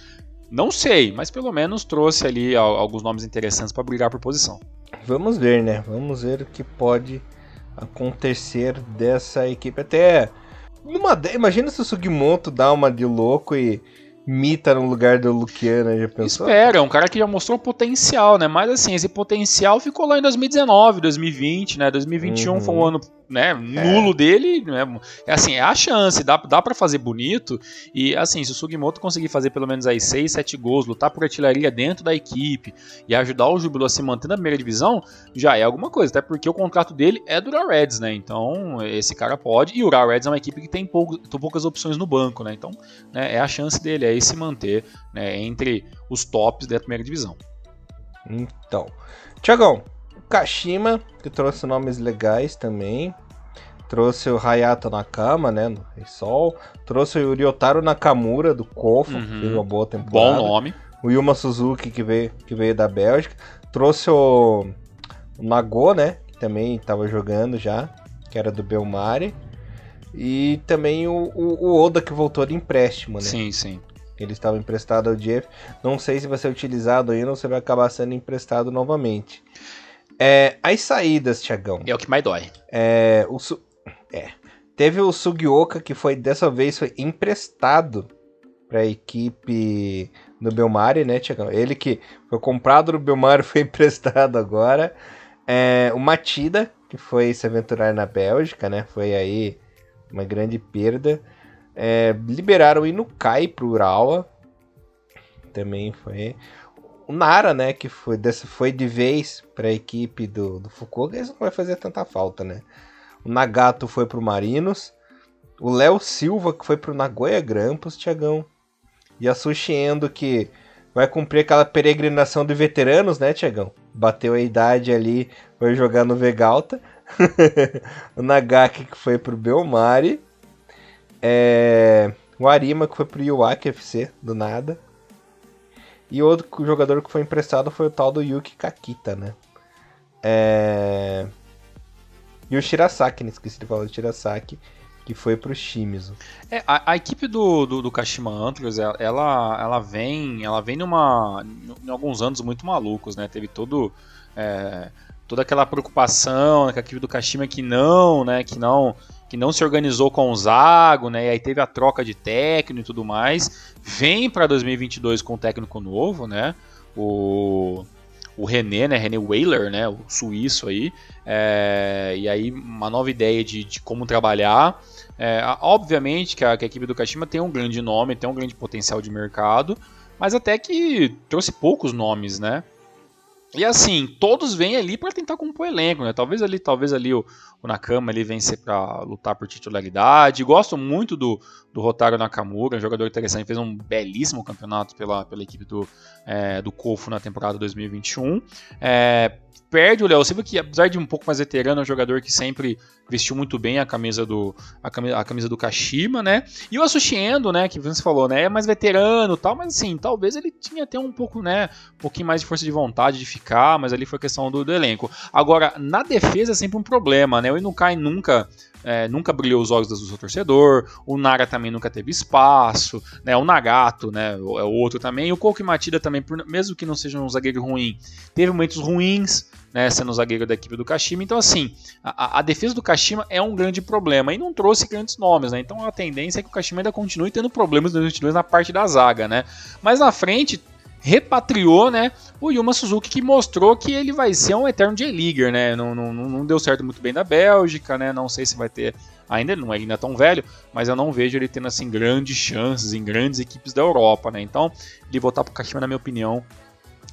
não sei, mas pelo menos trouxe ali alguns nomes interessantes para brigar por posição. Vamos ver, né? Vamos ver o que pode acontecer dessa equipe. Até numa, imagina se o Sugimoto dá uma de louco e Mita no lugar do Luciano, já pensou? Espera, é um cara que já mostrou potencial, né? Mas assim, esse potencial ficou lá em 2019, 2020, né? 2021 uhum. foi um ano né, nulo é. dele, né, é assim, é a chance, dá, dá para fazer bonito, e assim, se o Sugimoto conseguir fazer pelo menos aí 6, 7 gols, lutar por artilharia dentro da equipe e ajudar o Júbilo a se manter na primeira divisão, já é alguma coisa, até porque o contrato dele é do Real Reds, né, então esse cara pode, e o Real Reds é uma equipe que tem pouco, poucas opções no banco, né, então né, é a chance dele aí se manter né, entre os tops da primeira divisão. Então, Tiagão, Kashima, que trouxe nomes legais também. Trouxe o Hayato Nakama, né, no Rei Sol. Trouxe o Ryotaro Nakamura, do Kofa, uhum. que fez uma boa temporada. Bom nome. O Yuma Suzuki, que veio, que veio da Bélgica. Trouxe o, o Nago, né, que também estava jogando já, que era do Belmare. E também o, o, o, Oda, que voltou de empréstimo, né? Sim, sim. Ele estava emprestado ao Jeff. Não sei se vai ser utilizado ainda ou se vai acabar sendo emprestado novamente. É, as saídas, Tiagão. É o que mais dói. É, o su... é. Teve o Sugioka que foi dessa vez foi emprestado para a equipe do Belmari, né, Tiagão? Ele que foi comprado no Belmari foi emprestado agora. É, o Matida, que foi se aventurar na Bélgica, né? Foi aí uma grande perda. É, liberaram o Inukai pro Urawa. Também foi o Nara, né, que foi, dessa, foi de vez para a equipe do, do Fukuoka, isso não vai fazer tanta falta, né? O Nagato foi pro Marinos, o Léo Silva que foi pro Nagoya Grampus, Tiagão, e a Sushi Endo que vai cumprir aquela peregrinação de veteranos, né, Tiagão? Bateu a idade ali, foi jogar no Vegalta. o Nagaki que foi pro Belmari É, o Arima, que foi pro Iwaki FC, do nada. E outro jogador que foi emprestado foi o tal do Yuki Kakita, né? É... E o Shirasaki, não esqueci de falar do Shirasaki, que foi pro Shimizu. É, a, a, equipe do, do, do, Kashima Antlers, ela, ela vem ela vem numa, em alguns anos muito malucos, né? Teve todo... É, toda aquela preocupação né, com a equipe do Kashima que não, né, que não que não se organizou com o Zago, né? E aí teve a troca de técnico e tudo mais. Vem para 2022 com um técnico novo, né? O o René, né, René Whaler, né, o suíço aí, é, e aí uma nova ideia de, de como trabalhar. É, obviamente que a, que a, equipe do Kashima tem um grande nome, tem um grande potencial de mercado, mas até que trouxe poucos nomes, né? E assim, todos vêm ali para tentar compor elenco, né? Talvez ali, talvez ali o, o Nakama ele vencer para lutar por titularidade. Gosto muito do, do Rotaro Nakamura, um jogador interessante, fez um belíssimo campeonato pela, pela equipe do, é, do Kofu na temporada 2021. É, perde o Léo Silva, que apesar de um pouco mais veterano, é um jogador que sempre vestiu muito bem a camisa do, a camisa, a camisa do Kashima, né? E o Asushi né, que você falou, né, é mais veterano tal, mas assim, talvez ele tinha até um pouco, né, um pouquinho mais de força de vontade de ficar, mas ali foi questão do, do elenco. Agora, na defesa é sempre um problema, né? O Inukai nunca é, nunca brilhou os olhos do seu torcedor, o Nara também nunca teve espaço, né, o Nagato né, é o outro também, o Koki Matida também, mesmo que não seja um zagueiro ruim, teve momentos ruins, né, sendo zagueiro da equipe do Kashima, então assim, a, a, defesa do Kashima é um grande problema, e não trouxe grandes nomes, né, então a tendência é que o Kashima ainda continue tendo problemas nos 2022 na parte da zaga, né, mas na frente repatriou, né, o Yuma Suzuki que mostrou que ele vai ser um eterno J-Leaguer, né, não, não, não deu certo muito bem na Bélgica, né, não sei se vai ter, ainda não é ainda tão velho, mas eu não vejo ele tendo assim grandes chances em grandes equipes da Europa, né, então ele voltar pro Kashima, na minha opinião,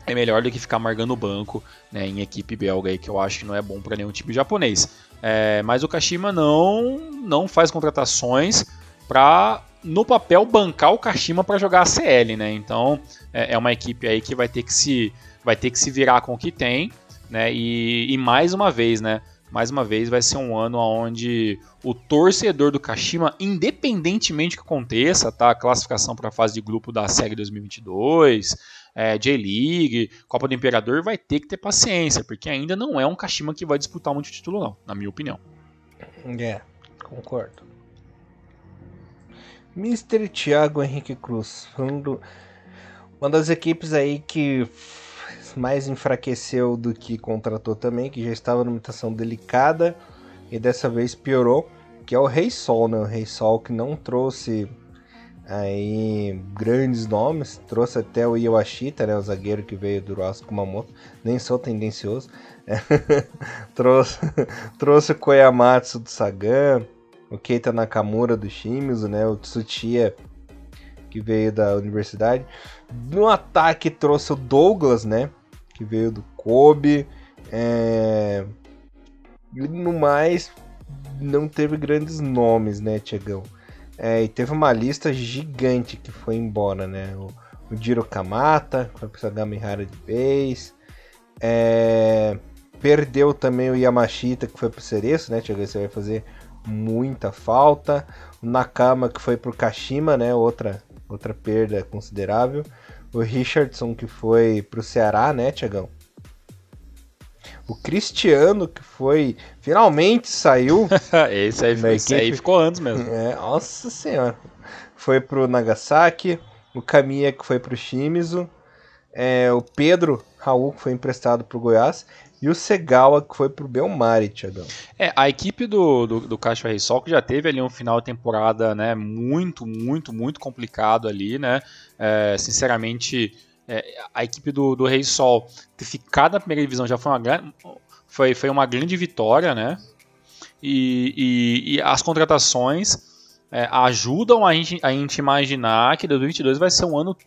é melhor do que ficar margando o banco né, em equipe belga, aí, que eu acho que não é bom para nenhum time japonês. É, mas o Kashima não, não faz contratações para no papel bancar o Kashima para jogar a CL, né? Então é, é, uma equipe aí que vai ter que se vai ter que se virar com o que tem, né? E, e mais uma vez, né? Mais uma vez vai ser um ano onde o torcedor do Kashima, independentemente do que aconteça, tá? Classificação para a fase de grupo da série 2022, é, J-League, Copa do Imperador, vai ter que ter paciência, porque ainda não é um Kashima que vai disputar muito título, não, na minha opinião. É, concordo. Mr. Thiago Henrique Cruz, falando uma das equipes aí que mais enfraqueceu do que contratou também, que já estava numa situação delicada e dessa vez piorou, que é o Rei Sol, né? O Rei Sol que não trouxe aí grandes nomes, trouxe até o Iwashita, né? O zagueiro que veio do Ross Kumamoto, nem sou tendencioso, trouxe, trouxe o Koyamatsu do Sagan, o Keita Nakamura do Shimizu, né? O Tsuchiya que veio da universidade. No ataque trouxe o Douglas, né? Que veio do Kobe. É... No mais, não teve grandes nomes, né, Tiagão? É, e teve uma lista gigante que foi embora, né? O, o Jiro Kamata, que foi pro Sagamihara de vez. É... Perdeu também o Yamashita, que foi pro Cereço, né, Tiagão? Você vai fazer muita falta. O Nakama que foi pro Kashima, né? Outra, outra perda considerável. O Richardson que foi pro Ceará, né, Tiagão? O Cristiano que foi finalmente saiu. esse, aí, esse aí ficou antes mesmo. É, nossa senhora. Foi pro Nagasaki. O Kamiya que foi pro Shimizu. É, o Pedro Raul que foi emprestado pro Goiás. E o Segawa, que foi pro Belmari, Thiagão. É, a equipe do, do, do Caixa Rei Sol, que já teve ali um final de temporada, né, muito, muito, muito complicado ali, né, é, sinceramente, é, a equipe do, do Rei Sol ter ficado na primeira divisão já foi uma grande, foi, foi uma grande vitória, né, e, e, e as contratações é, ajudam a gente, a gente imaginar que 2022 vai ser um ano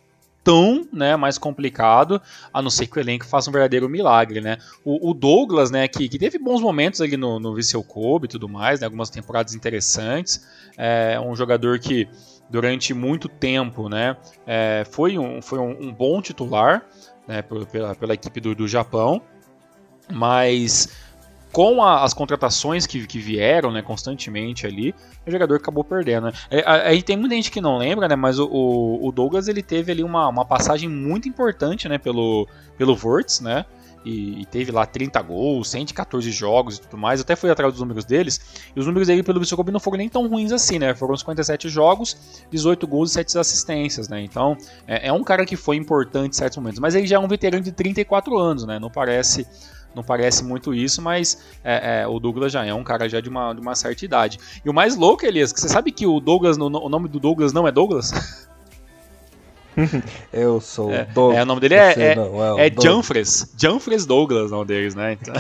tão né, mais complicado, a não ser que o elenco faça um verdadeiro milagre, né? O, o Douglas, né, que, que, teve bons momentos ali no, no Viseu Kobe e tudo mais, né, algumas temporadas interessantes, é um jogador que durante muito tempo, né, é, foi, um, foi um, um bom titular, né, pela, pela equipe do, do Japão, mas com a, as contratações que, que vieram, né, constantemente ali, o jogador acabou perdendo. Né? É, aí tem muita gente que não lembra, né, mas o, o, Douglas ele teve ali uma, uma passagem muito importante, né, pelo, pelo Vorts, né, e, e, teve lá 30 gols, 114 jogos e tudo mais. Até fui atrás dos números deles. E os números dele pelo Viscobi não foram nem tão ruins assim, né? Foram 57 jogos, 18 gols e 7 assistências, né? Então é, é um cara que foi importante em certos momentos. Mas ele já é um veterano de 34 anos, né? Não parece não parece muito isso, mas é, é, o Douglas já é um cara já de uma, de uma certa idade. E o mais louco, Elias, que você sabe que o Douglas, no, o nome do Douglas não é Douglas? Eu sou é, Douglas. É, o nome dele é, é, é, é Janfres. Janfres Douglas, o nome deles, né? Então...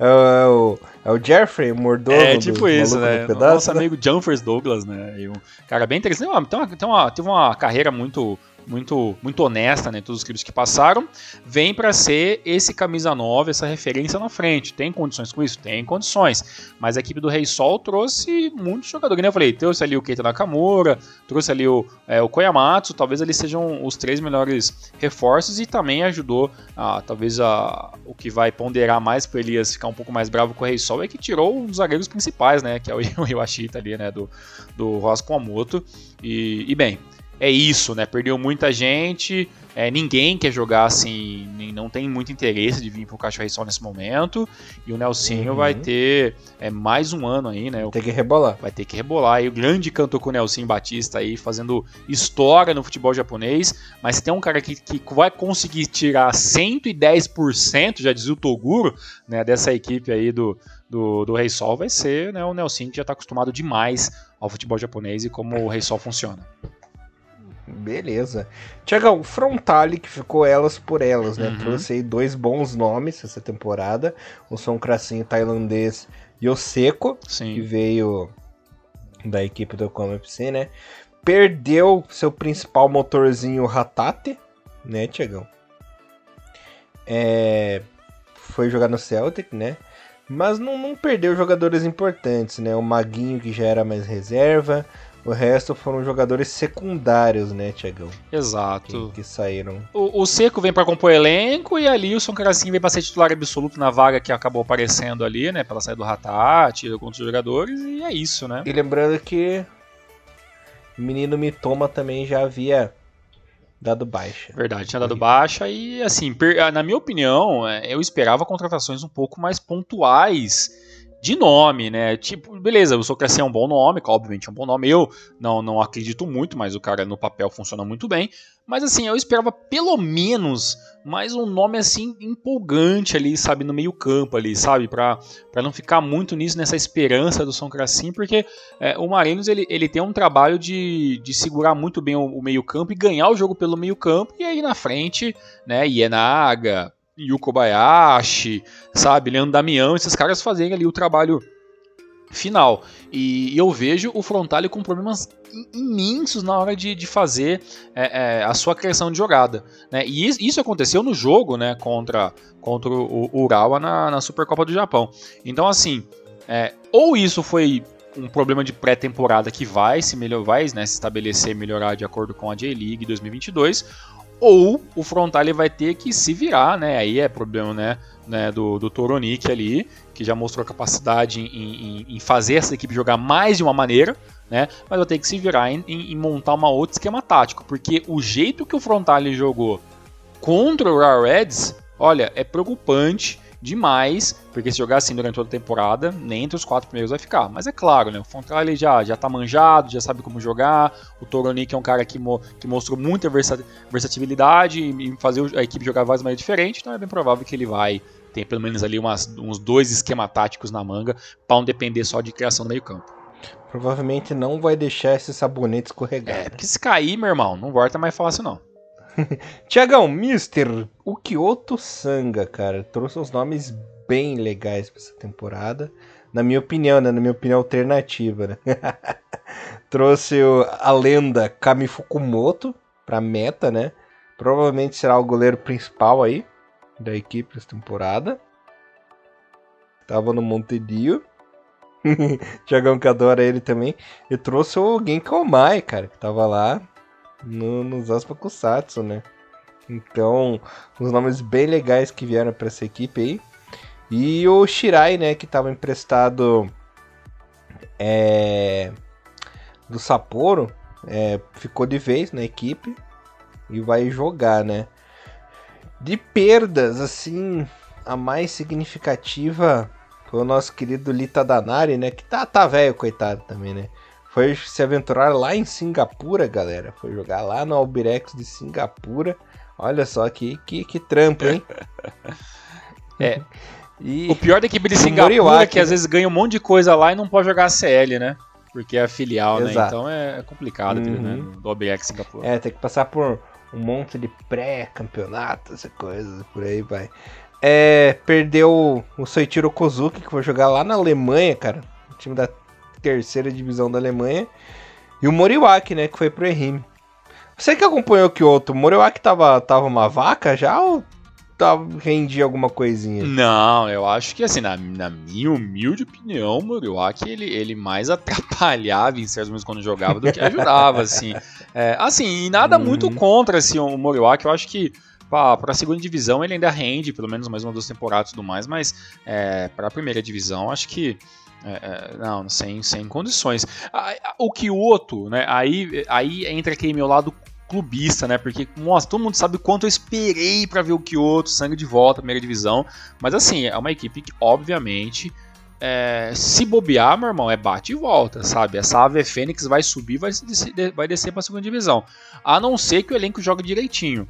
é, é, o, é o Jeffrey, mordomo. É tipo isso, né? Nosso amigo Janfres Douglas, né? E um cara bem interessante. Tem uma, tem uma, teve uma carreira muito muito, muito honesta, né, todos os clubes que passaram, vem para ser esse camisa 9, essa referência na frente. Tem condições com isso? Tem condições. Mas a equipe do Rei Sol trouxe muitos jogadores, né? Eu falei, trouxe ali o Keita Nakamura, trouxe ali o, é, o Koyamatsu, talvez eles sejam os três melhores reforços e também ajudou, a, talvez a, o que vai ponderar mais para Elias ficar um pouco mais bravo com o Rei Sol é que tirou um dos zagueiros principais, né, que é o, Iwashita ali, né, do, do Ross Kuamoto. E, e bem, é isso, né? Perdeu muita gente, é, ninguém quer jogar assim, não tem muito interesse de vir pro Caixa Sol nesse momento. E o Nelsinho uhum. vai ter é, mais um ano aí, né? Tem que rebolar. Vai ter que rebolar. E o grande cantor com o Nelson Batista aí, fazendo história no futebol japonês. Mas tem um cara que, que vai conseguir tirar 110%, já dizia o Toguro, né? Dessa equipe aí do, do, do Rei Sol, vai ser né, o Nelson que já está acostumado demais ao futebol japonês e como o Rei Sol funciona. Beleza. Tiagão, Frontale, que ficou elas por elas, né? Uhum. Trouxe aí dois bons nomes essa temporada. O São Cracinho tailandês Yoseko, Sim. que veio da equipe do FC, né? Perdeu seu principal motorzinho Ratate, né, Tiagão? É... Foi jogar no Celtic, né? Mas não, não perdeu jogadores importantes, né? O Maguinho, que já era mais reserva. O resto foram jogadores secundários, né, Tiagão? Exato. Que, que saíram. O, o, Seco vem para compor elenco e ali o São Caracinho vem para ser titular absoluto na vaga que acabou aparecendo ali, né? Pela saída do Ratati, com outros jogadores, e é isso, né? E lembrando que o menino Mitoma também já havia dado baixa. Verdade, tinha dado baixa e, assim, na minha opinião, é, eu esperava contratações um pouco mais pontuais de nome, né? Tipo, beleza, o Socracia é um bom nome, obviamente é um bom nome. Eu não, não acredito muito, mas o cara no papel funciona muito bem. Mas assim, eu esperava pelo menos mais um nome assim empolgante ali, sabe, no meio-campo ali, sabe, para não ficar muito nisso nessa esperança do São Cracim, porque é, o Marinos ele, ele tem um trabalho de, de segurar muito bem o, o meio-campo e ganhar o jogo pelo meio-campo e aí na frente, né, Ienaga, Yuko Bayashi, sabe, Leandro Damião, esses caras fazerem ali o trabalho final. E, eu vejo o Frontale com problemas imensos na hora de, de fazer é, é, a sua criação de jogada. Né? E isso aconteceu no jogo né, contra, contra o, Urawa na, na Supercopa do Japão. Então, assim, é, ou isso foi um problema de pré-temporada que vai se melhor, vai né, se estabelecer e melhorar de acordo com a J-League 2022, ou o Frontale vai ter que se virar, né? Aí é problema, né, né do, do Toronic ali, que já mostrou capacidade em, em, em, fazer essa equipe jogar mais de uma maneira, né? Mas vai ter que se virar em, em montar uma outra esquema tático, porque o jeito que o Frontale jogou contra o Raw Reds, olha, é preocupante demais, porque se jogar assim durante toda a temporada, nem entre os quatro primeiros vai ficar. Mas é claro, né? O Fontrale ele já, já tá manjado, já sabe como jogar. O Toronic é um cara que, mo que mostrou muita versatilidade em fazer a equipe jogar várias maneiras diferentes, então é bem provável que ele vai ter pelo menos ali umas, uns dois esquema táticos na manga para não depender só de criação no meio campo. Provavelmente não vai deixar esse sabonete escorregar. É, porque se cair, meu irmão, não volta mais fácil não. Tiagão, Mister, o Kyoto Sanga, cara, trouxe uns nomes bem legais para essa temporada. Na minha opinião, né? Na minha opinião alternativa, né? trouxe a lenda Kami Fukumoto pra meta, né? Provavelmente será o goleiro principal aí da equipe essa temporada. Tava no Montedio. Tiagão que adora ele também. E trouxe o Genko Omai, cara, que tava lá no, nos Aspa Kusatsu, né? Então, uns nomes bem legais que vieram para essa equipe aí. E o Shirai, né, que estava emprestado é, do Sapporo, é, ficou de vez na equipe e vai jogar, né? De perdas, assim, a mais significativa foi o nosso querido Lita Danari, né? Que tá, tá velho, coitado também, né? Foi se aventurar lá em Singapura, galera. Foi jogar lá no Albirex de Singapura. Olha só que, que, que trampo, hein? é. E o pior da equipe de Singapura Moriwaki, é que às vezes ganha um monte de coisa lá e não pode jogar a CL, né? Porque é a filial, né? Exato. né? Então é complicado uhum. né? do OBX Singapura. É, tem que passar por um monte de pré-campeonato, essa coisa, por aí vai. É, perdeu o Soichiro Kozuki, que foi jogar lá na Alemanha, cara. O time da terceira divisão da Alemanha. E o Moriwaki, né, que foi pro Ehime. Você que acompanhou o Kyoto, o Moriwaki tava, tava uma vaca já ou tá, rendia alguma coisinha? Não, eu acho que assim, na, na minha humilde opinião, o Moriwaki ele, ele mais atrapalhava em certos momentos quando jogava do que ajudava, assim. É, assim, e nada uhum. muito contra assim, o Moriwaki, eu acho que para a segunda divisão ele ainda rende, pelo menos mais uma duas temporadas e tudo mais, mas é, para a primeira divisão acho que é, é, não, sem, sem condições. O Kyoto, né? Aí, aí entra aquele meu lado clubista, né? Porque, nossa, todo mundo sabe quanto eu esperei para ver o Kyoto, sangue de volta, primeira divisão. Mas assim, é uma equipe que, obviamente, é, se bobear, meu irmão, é bate e volta, sabe? Essa Ave Fênix vai subir, vai descer, vai descer para a segunda divisão. A não ser que o elenco jogue direitinho.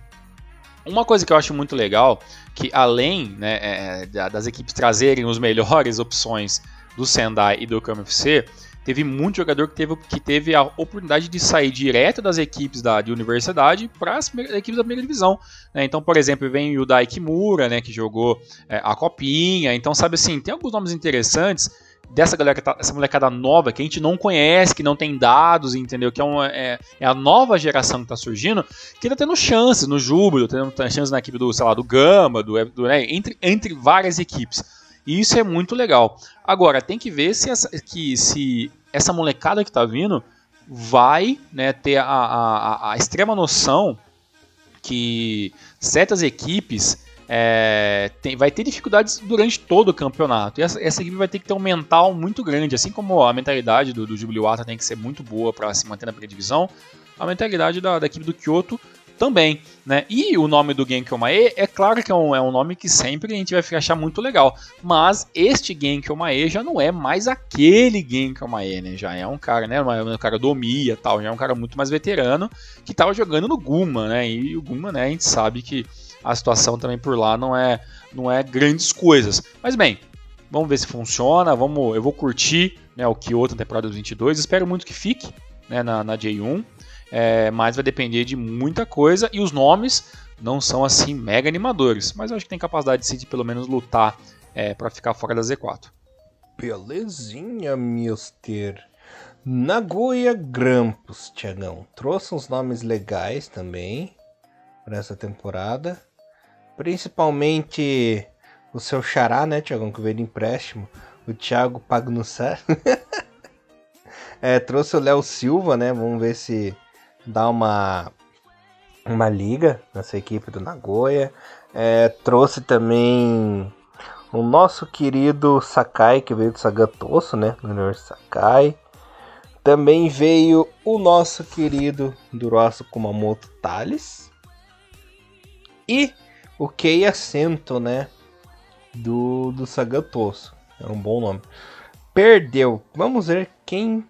Uma coisa que eu acho muito legal, que além né, é, das equipes trazerem as melhores opções do Sendai e do KMFC, teve muito jogador que teve, que teve a oportunidade de sair direto das equipes da, de universidade para as equipes da primeira divisão. Né? Então, por exemplo, vem o Dai Kimura, né, que jogou é, a Copinha. Então, sabe assim, tem alguns nomes interessantes dessa galera, tá, essa molecada nova que a gente não conhece, que não tem dados, entendeu? Que é, uma, é, é a nova geração que está surgindo, que está tendo chances no Júbilo, tendo chances na equipe do, sei lá, do Gama, do, do né, entre, entre várias equipes. E isso é muito legal. Agora, tem que ver se essa, que, se essa molecada que está vindo vai né, ter a, a, a, extrema noção que certas equipes é, tem, vai ter dificuldades durante todo o campeonato. E essa, essa, equipe vai ter que ter um mental muito grande. Assim como a mentalidade do, do Jubilee tem que ser muito boa para se manter na primeira divisão, a mentalidade da, da equipe do Kyoto também, né? E o nome do Genki Omae, é claro que é um, é um nome que sempre a gente vai achar muito legal, mas este Genki Omae já não é mais aquele Genki Omae, né? Já é um cara, né? Um cara do Omiya tal, já é um cara muito mais veterano que estava jogando no Guma, né? E o Guma, né? A gente sabe que a situação também por lá não é, não é grandes coisas. Mas bem, vamos ver se funciona, vamos, eu vou curtir né, o Kyoto temporada 22, espero muito que fique né, na, na J1 é, mas vai depender de muita coisa e os nomes não são assim mega animadores, mas eu acho que tem capacidade de, pelo menos lutar é, para ficar fora da Z4. Belezinha, mister. Nagoya Grampus, Tiagão. Trouxe uns nomes legais também para essa temporada. Principalmente o seu xará, né, Tiagão, que veio de empréstimo. O Thiago Pagnussar. é, trouxe o Léo Silva, né? Vamos ver se dar uma, uma liga nessa equipe do Nagoya. É, trouxe também o nosso querido Sakai, que veio do Sagatoso, né? Universo Sakai. Também veio o nosso querido Durosso Kumamoto Thales. E o Kei Assento, né? Do, do Sagatoso. É um bom nome. Perdeu. Vamos ver quem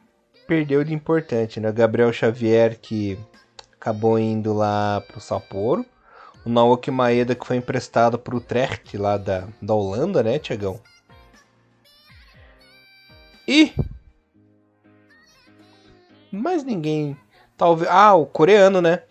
perdeu de importante, né? Gabriel Xavier, que acabou indo lá pro Sapporo. O Naoki Maeda, que foi emprestado pro Utrecht, lá da, da Holanda, né, Tiagão? E... Mais ninguém... Talvez... Ah, o coreano, né?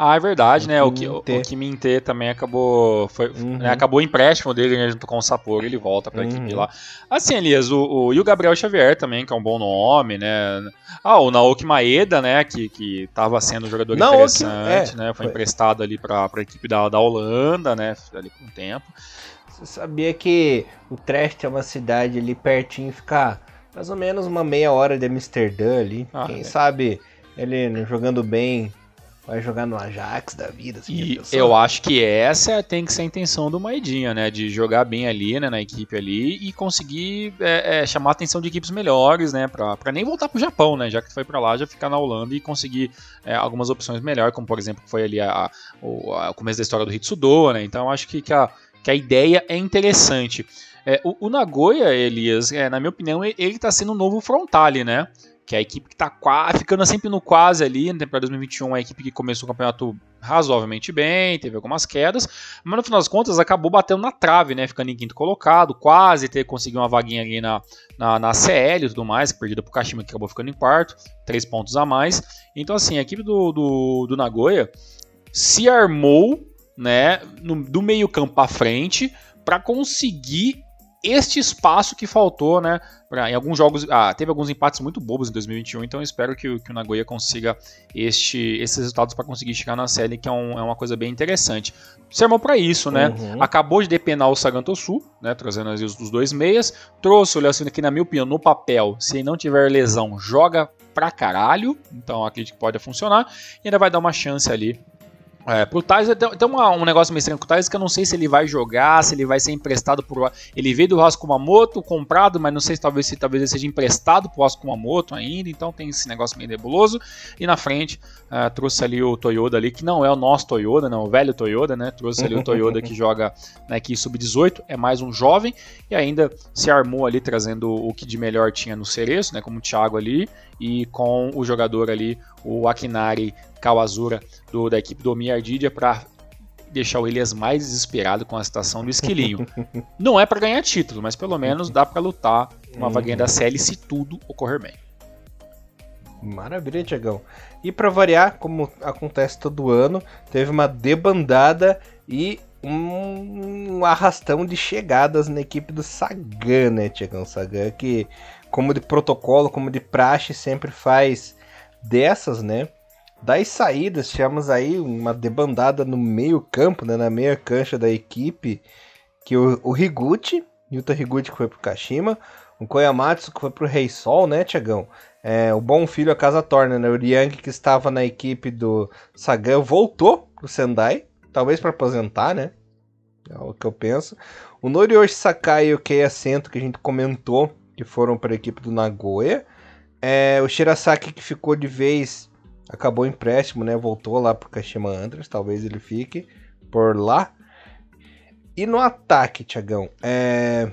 Ah, é verdade, né? O, que, o, o Kiminte também acabou. Foi, uhum. né, acabou o empréstimo dele né, junto com o Sapporo, ele volta pra uhum. equipe lá. Assim, Elias, o, o, e o Gabriel Xavier também, que é um bom nome, né? Ah, o Naoki Maeda, né? Que, que tava sendo um jogador Naoki, interessante, é, né? Foi, foi, emprestado ali pra, pra equipe da, da Holanda, né? Ali por um tempo. Você sabia que o Trest é uma cidade ali pertinho, ficar mais ou menos uma meia hora de Amsterdã ali. Ah, Quem é. sabe ele jogando bem vai jogar no Ajax da vida. Assim, e eu acho que essa tem que ser a intenção do Maidinha, né? De jogar bem ali, né, na equipe ali e conseguir é, é, chamar a atenção de equipes melhores, né? Pra, pra nem voltar pro Japão, né? Já que foi para lá, já ficar na Holanda e conseguir é, algumas opções melhores, como por exemplo foi ali a, a, o, a, o, começo da história do Hitsudo, né? Então acho que, que, a, que a ideia é interessante. É, o, o, Nagoya, Elias, é, na minha opinião, ele está sendo um novo Frontale, né? Que é a equipe que está ficando sempre no quase ali, na temporada 2021, a equipe que começou o campeonato razoavelmente bem, teve algumas quedas, mas no final das contas acabou batendo na trave, né, ficando em quinto colocado, quase ter conseguido uma vaguinha ali na, na, na CL e tudo mais, perdida o Kashima que acabou ficando em quarto, três pontos a mais. Então assim, a equipe do, do, do Nagoya se armou, né, no, do meio campo para frente, para conseguir este espaço que faltou, né? Pra, em alguns jogos, ah, teve alguns empates muito bobos em 2021, então eu espero que, que o Nagoya consiga este, esses resultados para conseguir chegar na série, que é, um, é, uma coisa bem interessante. Sermão para isso, né? Uhum. Acabou de depenar o Saganto Sul, né? Trazendo os, os dois meias. Trouxe o Léo que, na minha opinião, no papel, se ele não tiver lesão, joga pra caralho. Então acredito que pode funcionar. E ainda vai dar uma chance ali é, pro Thales tem, uma, um negócio meio estranho com o Thales que eu não sei se ele vai jogar, se ele vai ser emprestado por. Ele veio do Vasco Kumamoto, comprado, mas não sei se talvez, se talvez ele seja emprestado pro Vasco Kumamoto ainda, então tem esse negócio meio nebuloso. E na frente uh, trouxe ali o Toyoda ali, que não é o nosso Toyoda, não, o velho Toyoda, né? Trouxe ali o Toyoda que joga né, sub-18, é mais um jovem, e ainda se armou ali trazendo o que de melhor tinha no Cereço, né? Como o Thiago ali, e com o jogador ali, o Akinari Kawazura do, da equipe do Miardidia para deixar o Elias mais desesperado com a situação do esquilinho. Não é para ganhar título, mas pelo menos dá para lutar uma uhum. vaguinha da CL se tudo ocorrer bem. Maravilha, Tiagão. E para variar, como acontece todo ano, teve uma debandada e um arrastão de chegadas na equipe do Sagan, né, Tiagão? Sagan que, como de protocolo, como de praxe, sempre faz dessas, né? Das saídas, tivemos aí uma debandada no meio campo, né, na meia cancha da equipe, que o, o Higuchi, Yuta Higuchi que foi pro Kashima, o Koyamatsu que foi pro Rei Sol, né, Tiagão? É, o bom filho a casa torna, né? O Ryang que estava na equipe do Sagan voltou pro Sendai, talvez para aposentar, né? É o que eu penso. O Noriyoshi Sakai e o Kei Asento que a gente comentou que foram para a equipe do Nagoya. É, o Shirasaki que ficou de vez acabou o empréstimo, né? Voltou lá pro Kashima Antlers, talvez ele fique por lá. E no ataque, Tiagão, é...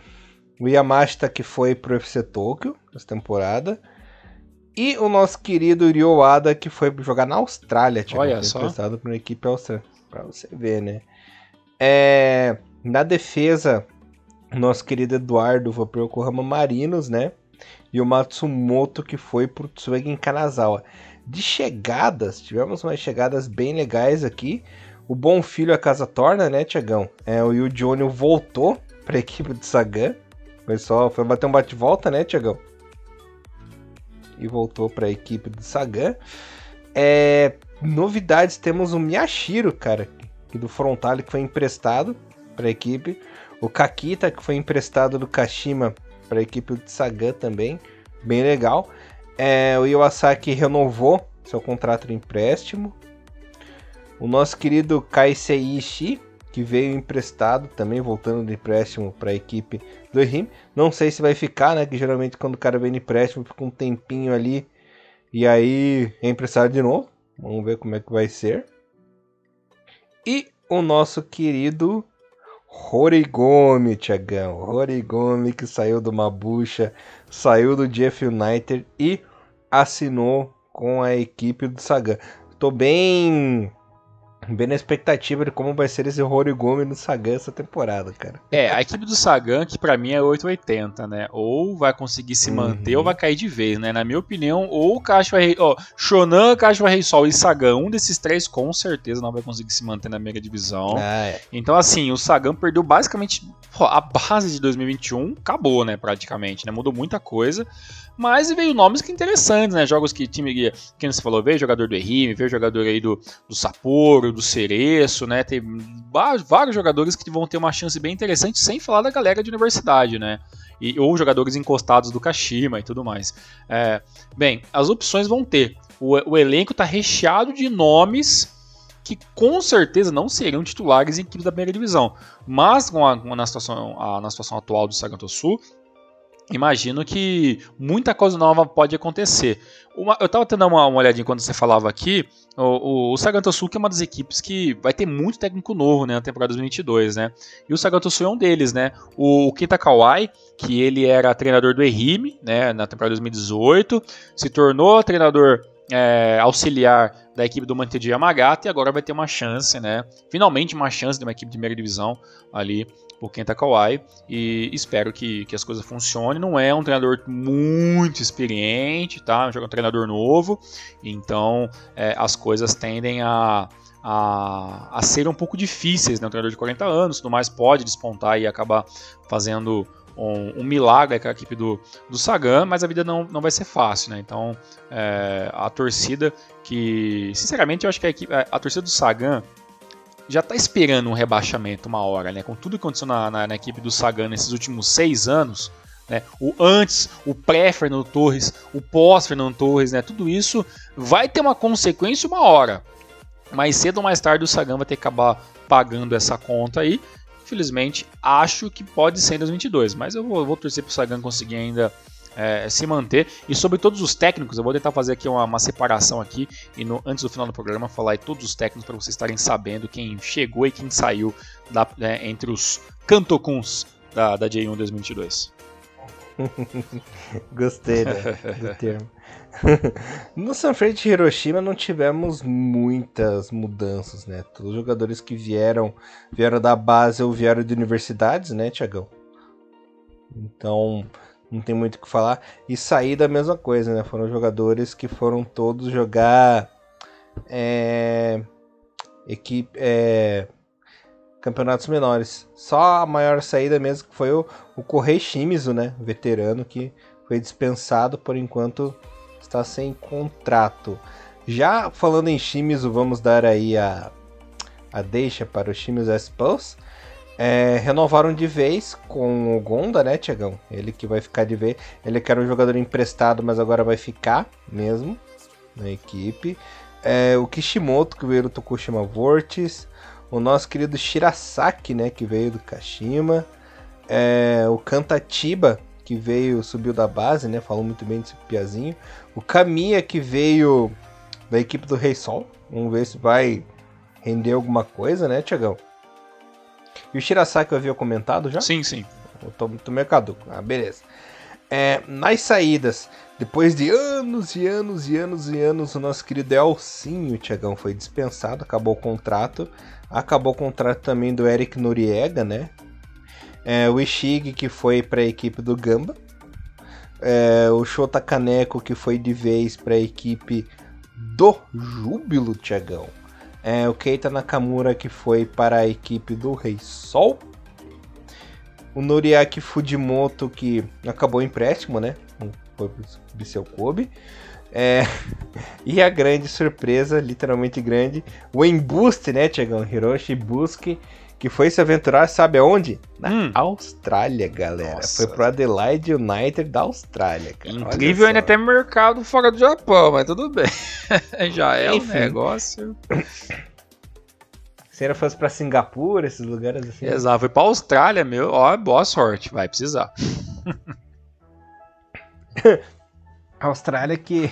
o Yamashita que foi pro FC Tokyo essa temporada. E o nosso querido Ryoada que foi jogar na Austrália, Tiagão. Olha só. Emprestado pra uma equipe austríaca. Pra você ver, né? É... Na defesa, nosso querido Eduardo foi pro Yokohama Marinos, né? E o Matsumoto que foi pro Tsuegen Kanazawa de chegadas, tivemos umas chegadas bem legais aqui. O Bom Filho a casa torna, né, Tiagão? É, o Yu Johnny voltou para a equipe do Sagan. Foi só, foi bater um bate-volta, né, Tiagão? E voltou para a equipe do Sagan. É, novidades, temos o Miyashiro, cara, do Frontale que foi emprestado para a equipe. O Kakita, que foi emprestado do Kashima para a equipe do Sagan também. Bem legal. É, o Iwasaki renovou seu contrato de empréstimo. O nosso querido Kaisei Ishii, que veio emprestado, também voltando de empréstimo para a equipe do RIM. Não sei se vai ficar, né? Que geralmente quando o cara vem de empréstimo fica um tempinho ali e aí é emprestado de novo. Vamos ver como é que vai ser. E o nosso querido Horigome, Tiagão. Horigome que saiu do Mabucha, saiu do Jeff United e assinou com a equipe do Sagan. Tô bem bem na expectativa de como vai ser esse Horigome no Sagan essa temporada, cara. É, a equipe do Sagan, que para mim é 880, né? Ou vai conseguir se manter uhum. ou vai cair de vez, né? Na minha opinião, ou o Caixa Rei, ó, Shonan, Caixa Rei Sol e Sagan, um desses três com certeza não vai conseguir se manter na mega divisão. Ah, é. Então assim, o Sagan perdeu basicamente a base de 2021, acabou, né, praticamente, né? Mudou muita coisa. Mas veio nomes que interessantes, né? Jogos que time que, que você falou, veio jogador do Erime, veio jogador aí do, do Sapporo, do Cereço, né? Tem vários jogadores que vão ter uma chance bem interessante, sem falar da galera de universidade, né? E, ou jogadores encostados do Kashima e tudo mais. É, bem, as opções vão ter. o, o elenco está recheado de nomes que com certeza não seriam titulares em equipes da primeira divisão. Mas com a, na, situação, a, na situação atual do Saganto Sul, imagino que muita coisa nova pode acontecer. Uma, eu estava tendo uma, uma olhadinha quando você falava aqui, o, o, o é uma das equipes que vai ter muito técnico novo né, na temporada 2022, né? E o Saganto Sul é um deles, né? O, o Kita Kawai, que ele era treinador do Ehime, né, na temporada 2018, se tornou treinador é, auxiliar da equipe do Mantedia Yamagata e agora vai ter uma chance, né? Finalmente uma chance de uma equipe de primeira divisão ali o Kenta Kawai e espero que, que as coisas funcionem. Não é um treinador muito experiente, tá? É um treinador novo, então é, as coisas tendem a, a, a ser um pouco difíceis, né? Um treinador de 40 anos, tudo mais pode despontar e acabar fazendo um, um, milagre com a equipe do, do Sagan, mas a vida não, não vai ser fácil, né? Então, é, a torcida que, sinceramente, eu acho que a, equipe, a, a torcida do Sagan já está esperando um rebaixamento uma hora, né? Com tudo que aconteceu na, na, na equipe do Sagan nesses últimos seis anos, né? O antes, o pré-Fernando Torres, o pós-Fernando Torres, né? Tudo isso vai ter uma consequência uma hora. Mais cedo ou mais tarde o Sagan vai ter que acabar pagando essa conta aí. Infelizmente, acho que pode ser em 2022, mas eu vou, eu vou torcer para o Sagan conseguir ainda é, se manter. E sobre todos os técnicos, eu vou tentar fazer aqui uma, uma separação aqui e no, antes do final do programa falar de todos os técnicos para vocês estarem sabendo quem chegou e quem saiu da, né, entre os cantocuns da, da J1 2022. Gostei né, do termo. no Sanfrecce Hiroshima não tivemos muitas mudanças, né? Todos os jogadores que vieram vieram da base ou vieram de universidades, né, Tiagão? Então, não tem muito o que falar. E sair da mesma coisa, né? Foram jogadores que foram todos jogar é, equipe, é, campeonatos menores. Só a maior saída mesmo foi o, o Correio Shimizu, né? Veterano que foi dispensado por enquanto está sem contrato. Já falando em Shimizu, vamos dar aí a, a deixa para o Shimizu S-Pulse. É, renovaram de vez com o Gonda, né, Tiagão? Ele que vai ficar de vez. Ele que era um jogador emprestado, mas agora vai ficar mesmo na equipe. É, o Kishimoto, que veio do Tokushima Vortis. O nosso querido Shirasaki, né, que veio do Kashima. É, o Kantatiba, que veio, subiu da base, né? Falou muito bem desse piazinho. O Kamiya, que veio da equipe do Rei Sol. Vamos ver se vai render alguma coisa, né, Tiagão? E o Shirasaki eu havia comentado já? Sim, sim. Eu tô, tô meio caduco. Ah, beleza. É, nas saídas, depois de anos e anos e anos e anos, o nosso querido Elcinho, Tiagão, foi dispensado, acabou o contrato. Acabou o contrato também do Eric Noriega, né? É, o Ishig, que foi para a equipe do Gamba. É, o Shota Kaneko, que foi de vez para a equipe do Júbilo, Tiagão. É, o Keita Nakamura que foi para a equipe do Rei Sol. O Noriaki Fujimoto que acabou o empréstimo, né? Foi pro seu Kobe. É, e a grande surpresa, literalmente grande, o embuste, né, Tiagão? Hiroshi Buski, que foi se aventurar, sabe aonde? Na hum. Austrália, galera. Nossa. Foi pro Adelaide United da Austrália, cara. Incrível ainda ter mercado fora do Japão, mas tudo bem. Já é Enfim. um negócio. Se ele fosse pra Singapura, esses lugares assim. Exato, foi pra Austrália, meu. Ó, boa sorte, vai precisar. Austrália que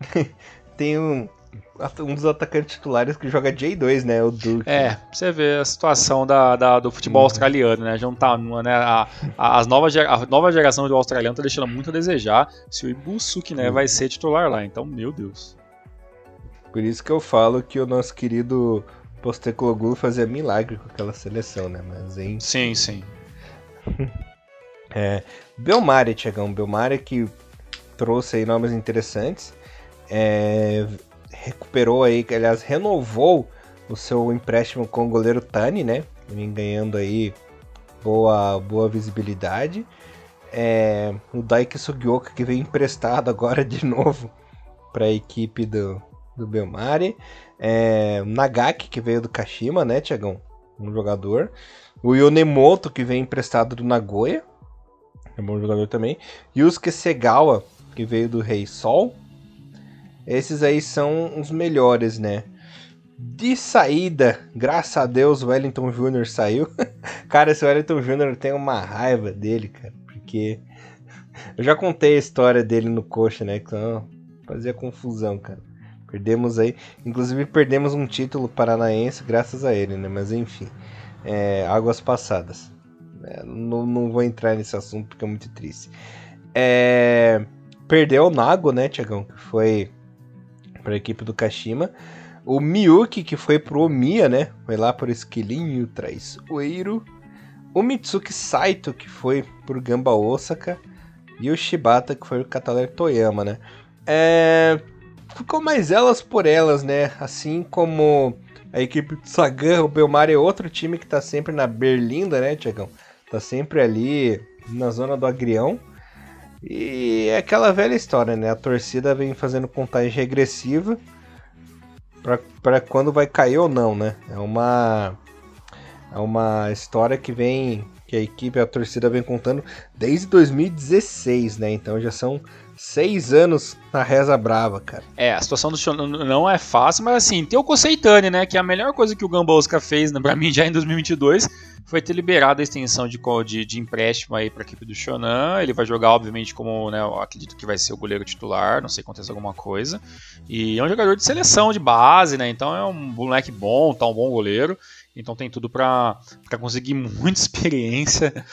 tem um, um dos atacantes titulares que joga J2, né? O Duke. É, você vê a situação da, da do futebol uhum. australiano, né? Já não tá, né? A, a, as novas, a nova geração do australiano tá deixando muito a desejar se o Ibusuki, né, uhum. vai ser titular lá. Então, meu Deus. Por isso que eu falo que o nosso querido Postecoglou fazia milagre com aquela seleção, né? Mas em... Sim, sim. é, Belmari, Tiagão. Belmari que trouxe aí nomes interessantes. É, recuperou aí, aliás, renovou o seu empréstimo com o goleiro Tani, né? Vem ganhando aí boa, boa visibilidade. É, o Daiki Sugioka que veio emprestado agora de novo para a equipe do, do Belmari. É, Nagaki que veio do Kashima, né, Tiagão? Um jogador. O Yonemoto que veio emprestado do Nagoya. É um bom jogador também. Yusuke Segawa que veio do Rei Sol. Esses aí são os melhores, né? De saída, graças a Deus, o Wellington Jr. saiu. cara, esse Wellington Jr. tem uma raiva dele, cara, porque eu já contei a história dele no coxa, né? Que fazia confusão, cara. Perdemos aí, inclusive perdemos um título paranaense graças a ele, né? Mas enfim, é, águas passadas. É, não, não vou entrar nesse assunto porque é muito triste. É, perdeu o Nago, né, Tiagão? Que foi para a equipe do Kashima. O Miyuki, que foi pro Omiya, né? Foi lá por Esquilinho Traiçoeiro. O Mitsuki Saito, que foi pro Gamba Osaka. E o Shibata, que foi o Cataler Toyama, né? É... Ficou mais elas por elas, né? Assim como a equipe do Sagan, o Belmar é outro time que tá sempre na berlinda, né, Tiagão? Tá sempre ali na zona do agrião. E é aquela velha história, né? A torcida vem fazendo contagem regressiva para quando vai cair ou não, né? É uma é uma história que vem que a equipe, a torcida vem contando desde 2016, né? Então já são seis anos na reza brava, cara. É, a situação do Shonan não é fácil, mas assim, tem o Koseitani, né? Que é a melhor coisa que o Gamba Osaka fez, né, pra mim, já em 2022 foi ter liberado a extensão de, de, de empréstimo aí para a equipe do Shonan. Ele vai jogar, obviamente, como né, acredito que vai ser o goleiro titular, não sei se acontece alguma coisa. E é um jogador de seleção, de base, né? Então é um moleque bom, tá um bom goleiro. Então tem tudo para conseguir muita experiência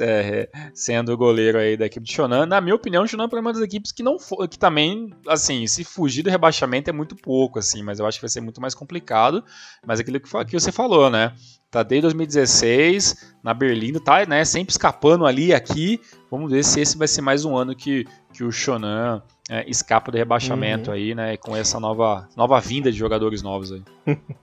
é, sendo o goleiro aí da equipe de Shonan. Na minha opinião, o Shonan é uma das equipes que não que também, assim, se fugir do rebaixamento é muito pouco, assim, mas eu acho que vai ser muito mais complicado. Mas aquilo que, que você falou, né? Tá desde 2016 na Berlim, tá, né? Sempre escapando ali e aqui. Vamos ver se esse vai ser mais um ano que, que o Shonan é, escapa do rebaixamento uhum. aí, né? Com essa nova, nova vinda de jogadores novos aí.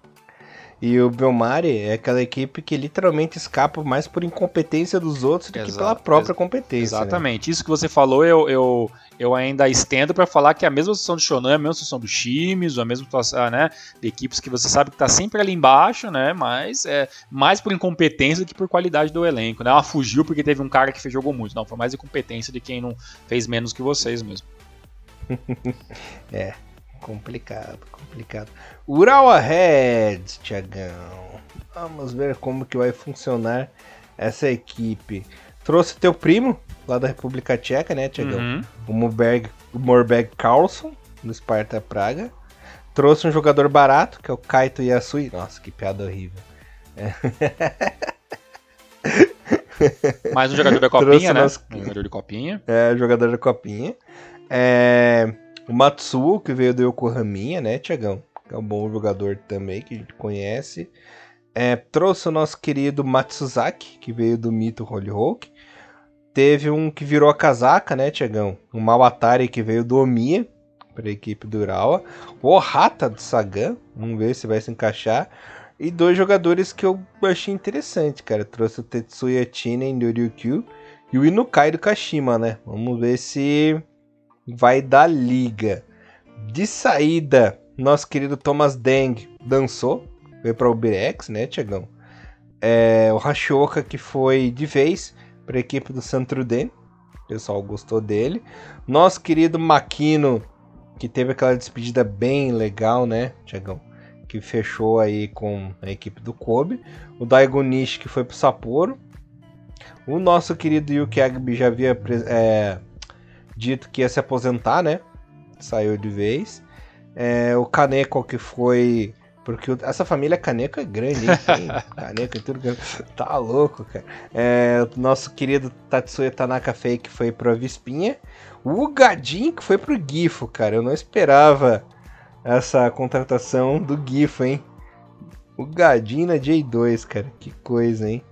E o Belmari é aquela equipe que literalmente escapa mais por incompetência dos outros do Exato, que pela própria competência. Né? Exatamente. Né? Isso que você falou, eu, eu, eu ainda estendo para falar que é a mesma situação do Shonan, a mesma situação do Chimes, a mesma situação né, de equipes que você sabe que está sempre ali embaixo, né? Mas é mais por incompetência do que por qualidade do elenco. Né? Ela fugiu porque teve um cara que jogou muito. Não, foi mais incompetência de quem não fez menos que vocês mesmo. é, complicado, complicado. Urawa Reds, Tiagão. Vamos ver como que vai funcionar essa equipe. Trouxe teu primo lá da República Tcheca, né, Tiagão? Uhum. O Morberg, Morberg Carlson, do Sparta Praga. Trouxe um jogador barato, que é o Kaito Yasui. Nossa, que piada horrível. É. Mais um jogador da copinha, né? Nosso... Um jogador de copinha. É, jogador da copinha. É... O Matsuo, que veio do Yokohaminha, né, Tiagão? Que é um bom jogador também, que a gente conhece. É, trouxe o nosso querido Matsuzaki, que veio do Mito Holy Hulk. Teve um que virou a casaca, né, Tiagão? Um Mawatari que veio do Omiya, para a equipe do Urawa. O Ohata do Sagan, vamos ver se vai se encaixar. E dois jogadores que eu achei interessante, cara. Trouxe o Tetsuya Chinen do Ryukyu e o Inukai do Kashima, né? Vamos ver se vai dar liga. De saída, nosso querido Thomas Deng dançou, veio para o Uberex, né, Tiagão? É, o Rashoka que foi de vez para a equipe do Santruden, o pessoal gostou dele. Nosso querido Makino, que teve aquela despedida bem legal, né, Tiagão? Que fechou aí com a equipe do Kobe. O Daigo Nishi, que foi pro Sapporo. O nosso querido Yuki Agbi já havia é, dito que ia se aposentar, né? Saiu de vez. É, o Kaneko, que foi. Porque essa família Kaneko é grande, hein? Kaneko e tudo. Tá louco, cara. É, o nosso querido Tatsuya Tanaka que foi pro Vispinha. O Gadin, que foi pro Gifo, cara. Eu não esperava essa contratação do Gifo, hein? O Gadin na J2, cara. Que coisa, hein?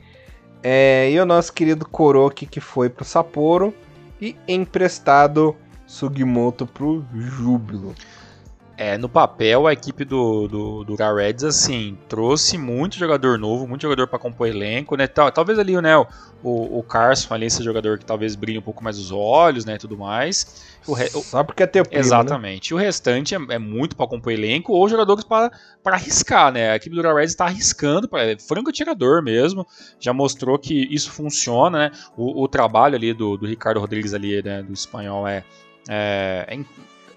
É, e o nosso querido Koroki, que foi pro Sapporo e emprestado Sugimoto pro Júbilo. É, no papel, a equipe do, do, do Reds, assim, trouxe muito jogador novo, muito jogador para compor elenco, né? Talvez ali, né, o, o Carson ali, esse jogador que talvez brilhe um pouco mais os olhos, né, tudo mais. O re... Só porque é teu primo, né? Exatamente. Né? O restante é, é muito para compor elenco ou jogadores para arriscar, né? A equipe do Reds está arriscando, pra, é franco tirador mesmo, já mostrou que isso funciona, né? O, o trabalho ali do, do Ricardo Rodrigues ali, né, do espanhol é, é, é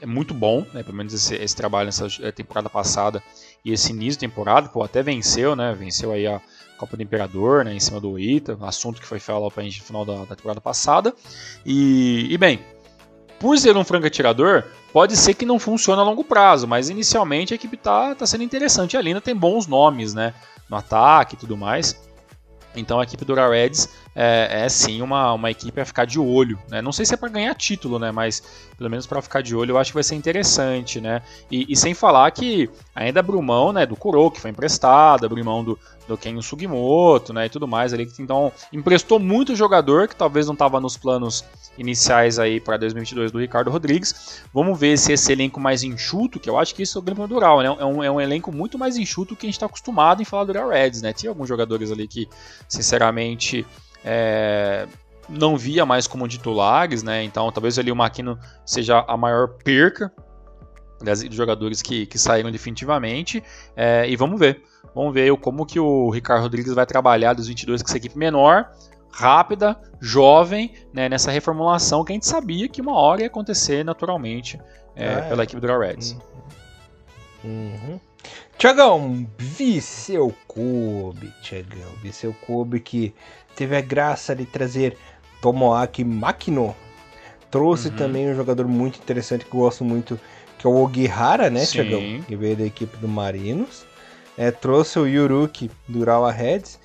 é muito bom, né? Pelo menos esse, esse, trabalho nessa eh, temporada passada e esse início de temporada, pô, até venceu, né? Venceu aí a Copa do Imperador, né? Em cima do Ita, assunto que foi falado pra gente no final da, da temporada passada. E, e, bem, por ser um franco atirador, pode ser que não funcione a longo prazo, mas inicialmente a equipe tá, tá sendo interessante. A Lina tem bons nomes, né? No ataque e tudo mais. Então a equipe do Reds é, é, sim uma, uma equipe a ficar de olho. Né? Não sei se é para ganhar título, né? mas pelo menos para ficar de olho eu acho que vai ser interessante. Né? E, e sem falar que ainda abriu mão né, do Kuro, que foi emprestado, abriu mão do, do Ken Sugimoto né, e tudo mais. Ali, então emprestou muito jogador que talvez não estava nos planos iniciais aí para 2022 do Ricardo Rodrigues. Vamos ver se esse elenco mais enxuto, que eu acho que isso é o grande dural, né? É um, é um elenco muito mais enxuto que a gente está acostumado em falar do Real Reds, né? Tinha alguns jogadores ali que, sinceramente, é, não via mais como titulares, né? Então talvez ali o Maquino seja a maior perca das jogadores que, que saíram definitivamente. É, e vamos ver. Vamos ver como que o Ricardo Rodrigues vai trabalhar dos 22 com essa equipe menor rápida, jovem, né, nessa reformulação que a gente sabia que uma hora ia acontecer naturalmente é, é. pela equipe do Reds. Uhum. Uhum. Tiagão, vi seu clube, Tiagão, vi seu clube que teve a graça de trazer Tomoaki Makino. Trouxe uhum. também um jogador muito interessante que eu gosto muito, que é o Ogihara, né, Tiagão? Que veio da equipe do Marinos. É, trouxe o Yuruki do Urawa Reds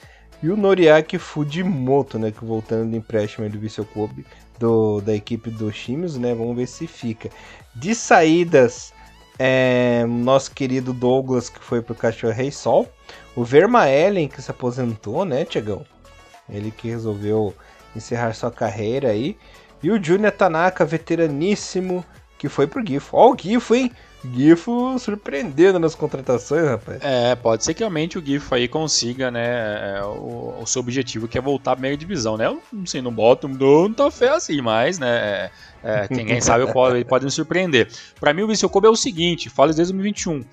e o Noriaki Fujimoto, né, que voltando do empréstimo do Vissel Clube do, da equipe do Shimizu, né, vamos ver se fica. De saídas, é, nosso querido Douglas, que foi pro Cachorro Rei Sol, o Vermaelen, que se aposentou, né, Tiagão? Ele que resolveu encerrar sua carreira aí. E o Junior Tanaka, veteraníssimo, que foi pro Gifo. Ó, o Gifo, hein? Gifo surpreendendo nas contratações, rapaz. É, pode ser que realmente o Gifo aí consiga, né, é, o, o, seu objetivo que é voltar à primeira divisão, né? Eu não sei, não boto tanta fé assim, mas, né, é, é quem sabe pode, pode me surpreender. Para mim o Viseu Kobe é o seguinte, fala desde 2021,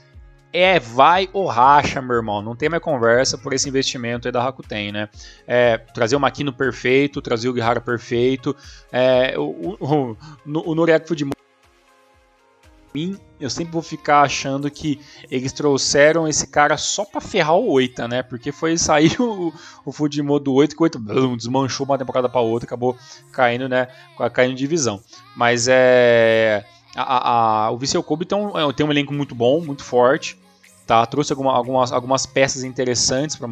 é vai ou racha, meu irmão. Não tem mais conversa por esse investimento aí da Rakuten, né? É, trazer o Makino perfeito, trazer o Guihara perfeito. É, o, o, o, o Fujimoto mim, eu sempre vou ficar achando que eles trouxeram esse cara só pra ferrar o Oita, né? Porque foi sair o, o Fujimoto do 8 que o Oita desmanchou uma temporada pra outra, acabou caindo, né? Caindo em divisão. Mas é. A, a, o Viseu Kobe tem um, é, tem um elenco muito bom, muito forte. Tá? Trouxe alguma, algumas, algumas peças interessantes para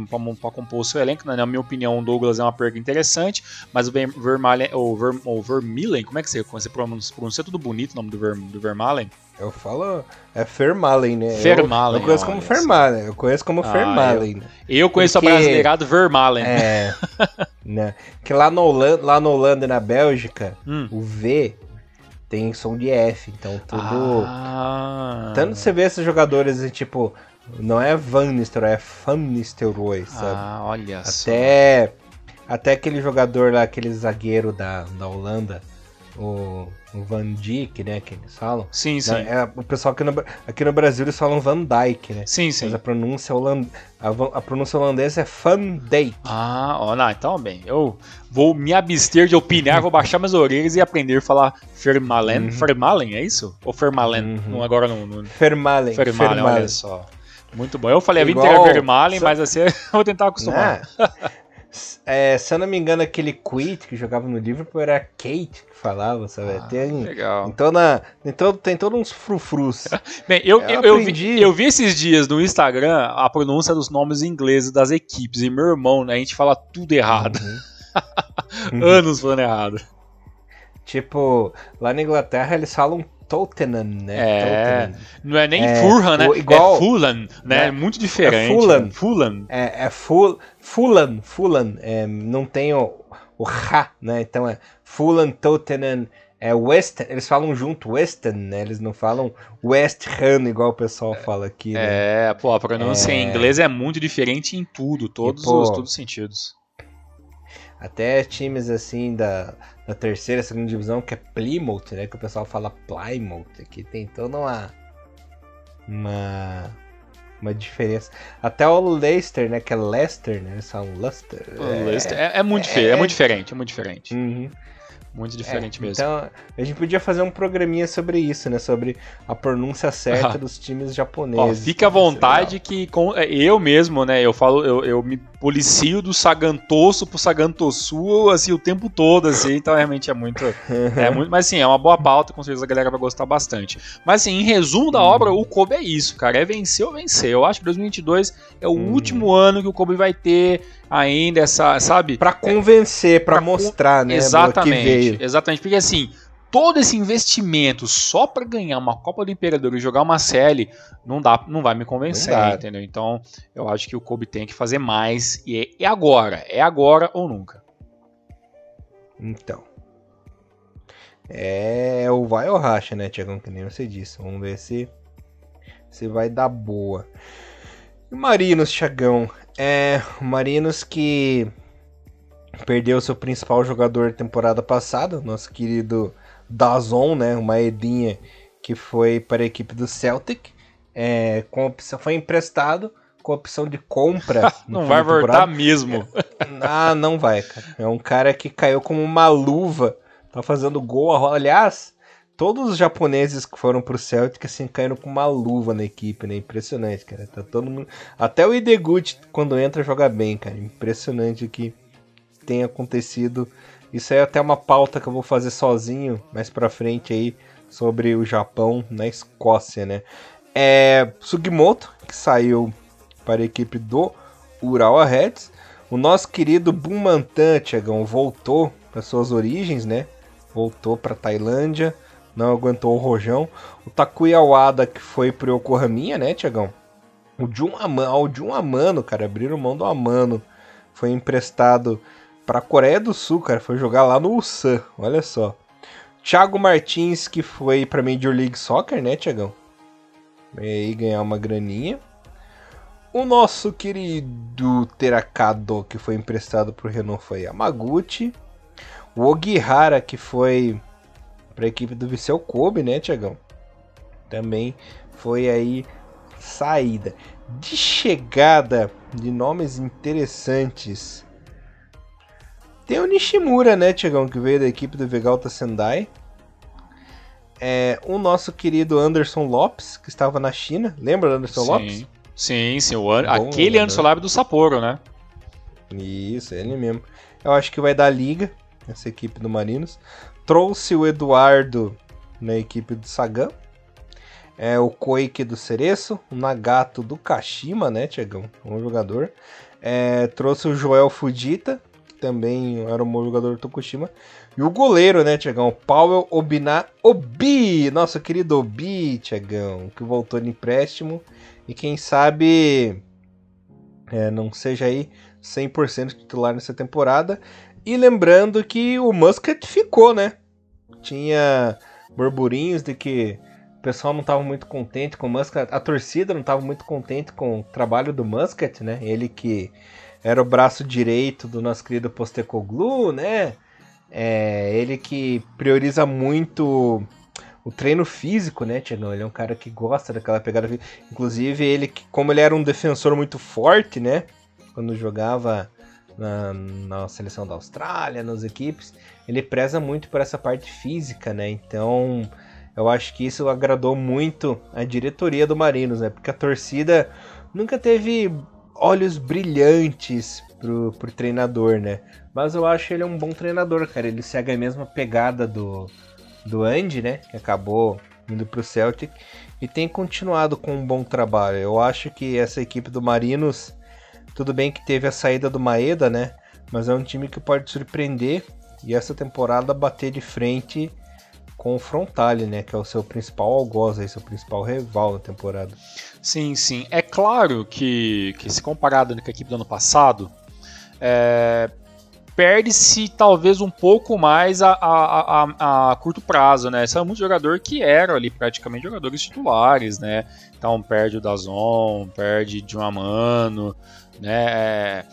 compor o seu elenco. Na minha opinião, o Douglas é uma perca interessante, mas o, Vermalen, o, Ver, o Vermeulen, como é que você, você pronuncia, pronuncia tudo bonito o nome do, Ver, do Vermalen? Eu falo. É Fermalen, né? Fermalen. Eu, eu conheço como Fermalen. Eu conheço como ah, Fermalen. Eu, eu conheço Porque, a brasileirado Vermalen. É. né? Que lá, no Holanda, lá na Holanda e na Bélgica, hum. o V tem som de F. Então tudo. Ah. Tanto você vê esses jogadores, tipo. Não é Van Nistelrooy, é Van Nistelrooy, sabe? Ah, olha até, só. Até aquele jogador lá, aquele zagueiro da, da Holanda o, o Van Dijk, né, que eles falam. Sim, sim. É, o pessoal aqui no, aqui no Brasil eles falam Van Dijk, né? Sim, sim. Mas a pronúncia, holand, a, a pronúncia holandesa é Van Dijk. Ah, ó, não, então bem, eu vou me abster de opinar, vou baixar minhas orelhas e aprender a falar Fermalen. Uhum. Fermalen, é isso? Ou Fermalen? Uhum. agora não, não... Fermalen. Fermalen, Fermalen, olha só. Muito bom. Eu falei a vida inteira Vermalen, mas assim eu vou tentar acostumar. É, se eu não me engano, aquele Quit que jogava no Liverpool era Kate que falava, sabe? Ah, tem, legal. Então, na, então tem todos uns frufrus. Bem, eu, eu, eu, vi, eu vi esses dias no Instagram a pronúncia dos nomes ingleses das equipes. E meu irmão, né, a gente fala tudo errado. Uhum. Anos falando errado. Tipo, lá na Inglaterra eles falam Tottenham, né? É, Tottenham. não é nem é, né? Igual, é Fulham, né? É muito diferente. É Fulham. Fulham. É, é Ful, Fulham, Fulham. É, não tem o, o né? Então é Fulham, Tottenham, é West, eles falam junto Western, né? Eles não falam West Ham igual o pessoal fala aqui. Né? É, pô, a pronúncia é... em inglês é muito diferente em tudo, todos e, pô, os todos os sentidos. Até times assim da, da terceira, segunda divisão, que é Plymouth, né? Que o pessoal fala Plymouth, que tem toda uma. Uma. Uma diferença. Até o Leicester, né? Que é Leicester, né? Eles falam Leicester. É, Leicester. é, é, muito é, é, muito diferente, é muito diferente. Uhum. Muito diferente é, mesmo. Então, a gente podia fazer um programinha sobre isso, né? Sobre a pronúncia certa dos times japoneses. Ó, fica à vontade que com, é, eu mesmo, né? Eu falo, eu, eu me policio do Sagantoso pro Sagantosu, assim, o tempo todo, assim. Então, realmente é muito, é muito. Mas, sim, é uma boa pauta. Com certeza a galera vai gostar bastante. Mas, assim, em resumo da obra, o Kobe é isso, cara. É vencer ou vencer. Eu acho que 2022 é o hum. último ano que o Kobe vai ter ainda essa, sabe? Para convencer, para mostrar, né? Exatamente. Exatamente, porque assim, todo esse investimento só para ganhar uma Copa do Imperador e jogar uma CL não dá, não vai me convencer, entendeu? Então, eu acho que o Kobe tem que fazer mais e é, é agora, é agora ou nunca. Então. É o vai ou racha, né, Tiagão? Que nem você disse. Vamos ver se, se vai dar boa. E Marinos, Tiagão. É, o Marinos que perdeu seu principal jogador temporada passada, nosso querido Dazon, né, uma Edinha que foi para a equipe do Celtic, é, com opção, foi emprestado com opção de compra. não vai voltar mesmo. ah, não vai, cara. É um cara que caiu como uma luva, tá fazendo gol. Aliás, todos os japoneses que foram pro Celtic assim caíram com uma luva na equipe, né? Impressionante, cara. Tá todo mundo, até o Ideguchi quando entra joga bem, cara. Impressionante o que tem acontecido. Isso é até uma pauta que eu vou fazer sozinho mais para frente aí sobre o Japão na Escócia, né? É Sugimoto que saiu para a equipe do Urawa Reds. O nosso querido Bumantan, Tiagão, voltou para suas origens, né? Voltou para Tailândia não aguentou o rojão. O Takuya Wada, que foi pro Yokohaminha, né, Tiagão? O Jun Amano, o Jun Amano, cara, abriram mão do Amano. Foi emprestado pra Coreia do Sul, cara, foi jogar lá no Ulsan, olha só. Thiago Martins, que foi pra Major League Soccer, né, Tiagão? E aí ganhar uma graninha. O nosso querido Terakado, que foi emprestado pro Renault, foi Yamaguchi. O Ogihara, que foi para a equipe do Viseu Kobe, né, Tiagão? Também foi aí saída. De chegada de nomes interessantes. Tem o Nishimura, né, Tiagão, que veio da equipe do Vegalta Sendai. É, o nosso querido Anderson Lopes, que estava na China. Lembra do Anderson sim, Lopes? Sim, sim. O An Bom, aquele né? Anderson Lopes do Sapporo, né? Isso, ele mesmo. Eu acho que vai dar liga, essa equipe do Marinos trouxe o Eduardo na equipe do Sagan. É, o Koike do Cereço, o Nagato do Kashima, né, Tiagão? Um jogador. É, trouxe o Joel Fujita, que também era um bom jogador do Tokushima. E o goleiro, né, Tiagão? Powell Obina Obi, nosso querido Obi, Tiagão, que voltou de empréstimo. E quem sabe é, não seja aí 100% titular nessa temporada. E lembrando que o Muscat ficou, né? tinha burburinhos de que o pessoal não estava muito contente com o Muscat, a torcida não estava muito contente com o trabalho do Muscat, né? Ele que era o braço direito do nosso querido Postecoglou, né? É, ele que prioriza muito o treino físico, né, Tiagão? Ele é um cara que gosta daquela pegada. Inclusive, ele, como ele era um defensor muito forte, né? Quando jogava na, na seleção da Austrália, nas equipes, ele preza muito por essa parte física, né? Então, eu acho que isso agradou muito a diretoria do Marinos, né? Porque a torcida nunca teve olhos brilhantes pro, pro treinador, né? Mas eu acho ele um bom treinador, cara. Ele segue a mesma pegada do, do Andy, né? Que acabou indo pro Celtic e tem continuado com um bom trabalho. Eu acho que essa equipe do Marinos tudo bem que teve a saída do Maeda, né? Mas é um time que pode surpreender e essa temporada bater de frente com o Frontale, né? Que é o seu principal algoz, aí, seu principal rival da temporada. Sim, sim. É claro que, que se comparado com a equipe do ano passado, é, perde-se talvez um pouco mais a, a, a, a, curto prazo, né? São muitos jogadores que eram ali praticamente jogadores titulares, né? Então perde o Dazon, perde de um Amano, né? É,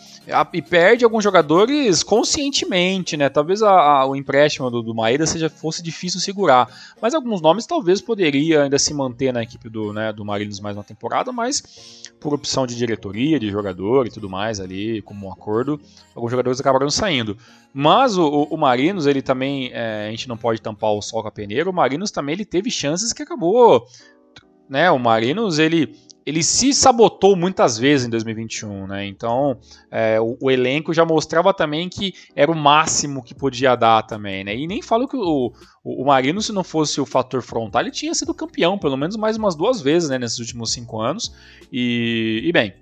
e perde alguns jogadores conscientemente, né? Talvez a, a, o empréstimo do, do Maeda seja fosse difícil segurar, mas alguns nomes talvez poderia ainda se manter na equipe do, né, do Marinos mais uma temporada, mas por opção de diretoria, de jogador e tudo mais ali, como um acordo, alguns jogadores acabaram saindo. indo. Mas o, o, o Marinos, ele também, é, a gente não pode tampar o sol com a peneira, o Marinos também ele teve chances que acabou, né, o Marinos, ele ele se sabotou muitas vezes em 2021, né? Então é, o, o, elenco já mostrava também que era o máximo que podia dar também, né? E nem falo que o, o, Marino, se não fosse o fator frontal, ele tinha sido campeão, pelo menos mais umas duas vezes, né? Nesses últimos cinco anos. E, e bem,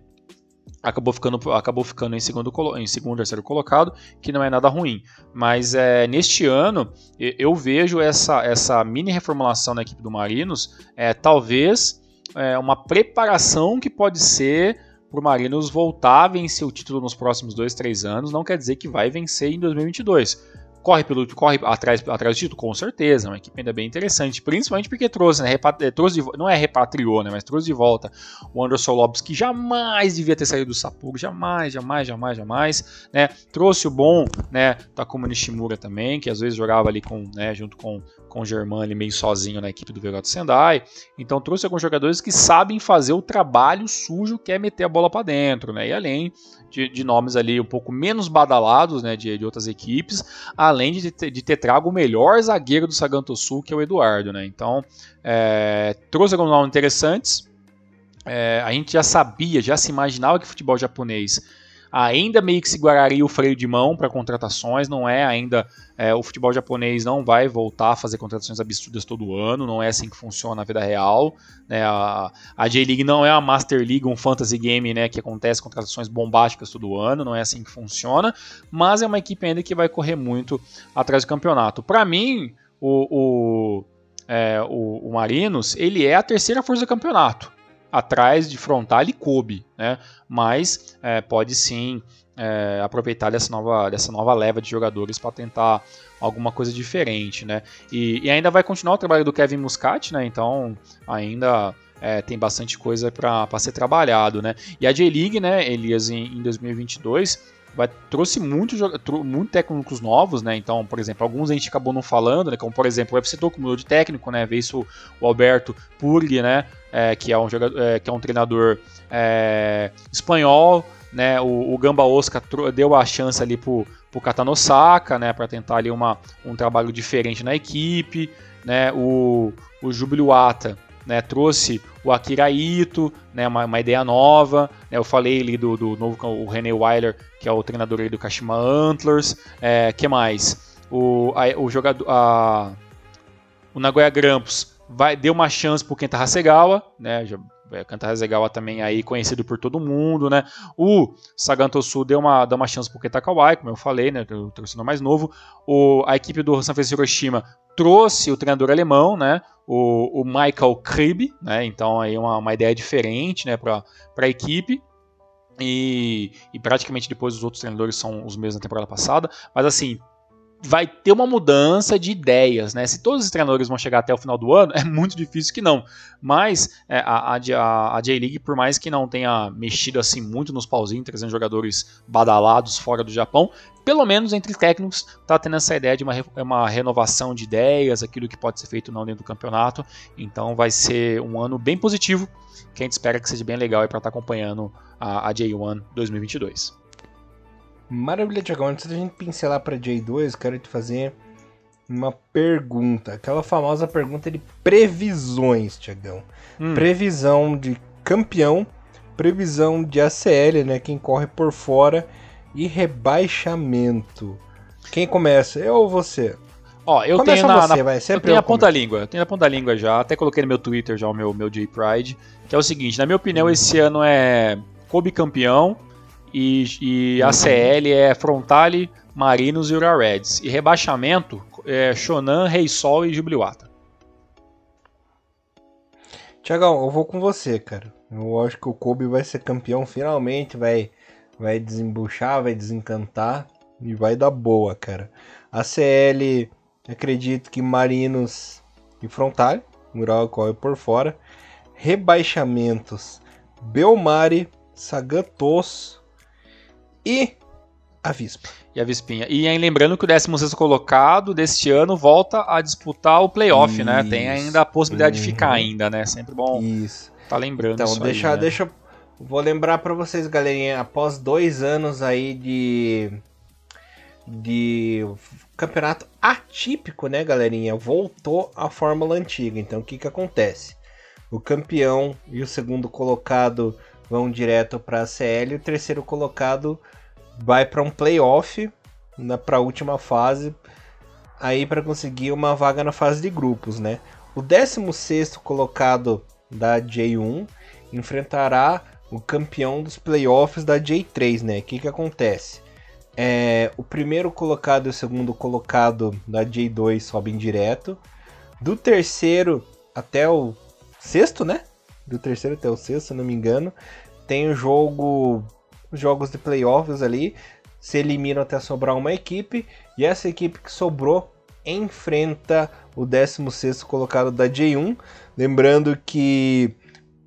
acabou ficando, acabou ficando em segundo, em segundo terceiro colocado, que não é nada ruim. Mas é, neste ano eu vejo essa, essa mini reformulação na equipe do Marinos, é, talvez é, uma preparação que pode ser para o Marinos voltar a vencer o título nos próximos dois, três anos. Não quer dizer que vai vencer em 2022 corre pelo corre atrás, atrás do título? Com certeza, uma equipe ainda bem interessante, principalmente porque trouxe, né, eh, trouxe de, não é repatriou, né, mas trouxe de volta o Anderson Lopes, que jamais devia ter saído do Sapporo, jamais, jamais, jamais, jamais, né, trouxe o bom, né, Takuma Nishimura também, que às vezes jogava ali com, né, junto com, com o Germán ali meio sozinho na equipe do Vegato Sendai, então trouxe alguns jogadores que sabem fazer o trabalho sujo que é meter a bola para dentro, né, e além de, de, nomes ali um pouco menos badalados, né, de, de outras equipes, além de ter, de ter trago o melhor zagueiro do Saganto Sul, que é o Eduardo, né? Então, é, trouxe alguns nomes interessantes. É, a gente já sabia, já se imaginava que futebol japonês ainda meio que seguraria o freio de mão para contratações, não é ainda é, o futebol japonês não vai voltar a fazer contratações absurdas todo ano, não é assim que funciona na vida real. Né? A, a J-League não é a Master League, um fantasy game né, que acontece contratações bombásticas todo ano, não é assim que funciona, mas é uma equipe ainda que vai correr muito atrás do campeonato. Para mim, o, o, é, o, o Marinos ele é a terceira força do campeonato atrás de Frontal e Kobe, né? Mas é, pode sim é, aproveitar dessa nova, dessa nova leva de jogadores para tentar alguma coisa diferente, né? E, e, ainda vai continuar o trabalho do Kevin Muscat, né? Então ainda é, tem bastante coisa para ser trabalhado, né? E a J-League, né, Elias, em, em 2022 vai, trouxe muitos muito técnicos novos, né? Então, por exemplo, alguns a gente acabou não falando, né? Como por exemplo, o UFC Tokyo mudou de técnico, né? Veio isso o Alberto Purli, né? É, que, é um jogador, é, que é um treinador é, espanhol, né? O, o Gamba Osaka deu a chance ali pro, pro Katanosaka, né? Para tentar ali uma, um trabalho diferente na equipe, né? O, o Júbilo Ata né, trouxe o Akira Ito, né, uma, uma ideia nova. Né, eu falei ali do, do novo o René Weiler, que é o treinador do Kashima Antlers. É, que mais? O, a, o jogador, a, o Nagoya Grampus vai, deu uma chance para o Kenta Hasegawa, né, é, Kenta Hasegawa também aí conhecido por todo mundo, né? O Sagantosu deu uma, deu uma chance pro Kenta Kawai, como eu falei, né? O torcedor mais novo. O, a equipe do San Francisco Hiroshima trouxe o treinador alemão, né? O, o Michael Kribe, né? Então aí uma, uma ideia diferente, né? Para a equipe. E, e praticamente depois os outros treinadores são os mesmos da temporada passada. Mas assim, vai ter uma mudança de ideias, né? Se todos os treinadores vão chegar até o final do ano, é muito difícil que não. Mas é, a, a, a J-League, por mais que não tenha mexido assim muito nos pauzinhos, trazendo jogadores badalados fora do Japão, pelo menos entre técnicos está tendo essa ideia de uma, uma renovação de ideias, aquilo que pode ser feito não dentro do campeonato. Então vai ser um ano bem positivo, que a gente espera que seja bem legal para estar tá acompanhando a, a J1 2022. Maravilha, Tiagão. Antes da gente pincelar para J2, quero te fazer uma pergunta. Aquela famosa pergunta de previsões, Tiagão. Hum. Previsão de campeão, previsão de ACL, né? Quem corre por fora e rebaixamento. Quem começa? Eu ou você? Ó, eu Começa tenho na, você, na vai, eu tenho a ponta língua, eu tenho a ponta língua já, até coloquei no meu Twitter já o meu meu J Pride, que é o seguinte, na minha opinião, esse ano é Kobe campeão, e, e a CL é Frontale, Marinos e Ura Reds. E rebaixamento é Shonan, Rei Sol e Jubiluata. Tiagão, eu vou com você, cara. Eu acho que o Kobe vai ser campeão finalmente, vai, vai desembuchar, vai desencantar e vai dar boa, cara. A CL, acredito que Marinos e Frontale, Mural corre por fora. Rebaixamentos, Belmare, Sagantos, e a Vispa. E a Vispinha. E aí, lembrando que o 16 colocado deste ano volta a disputar o playoff, isso. né? Tem ainda a possibilidade uhum. de ficar ainda, né? Sempre bom isso. tá lembrando então, deixa, aí, né? deixa Vou lembrar para vocês, galerinha, após dois anos aí de de campeonato atípico, né, galerinha? Voltou à fórmula antiga. Então, o que que acontece? O campeão e o segundo colocado vão direto para a CL, e o terceiro colocado vai para um playoff para a última fase, aí para conseguir uma vaga na fase de grupos, né? O 16 colocado da J1 enfrentará o campeão dos playoffs da J3, né? O que, que acontece? É, o primeiro colocado e o segundo colocado da J2 sobem direto. Do terceiro até o sexto, né? Do terceiro até o sexto, se não me engano, tem o jogo, jogos de playoffs ali. Se eliminam até sobrar uma equipe e essa equipe que sobrou enfrenta o 16 colocado da J1. Lembrando que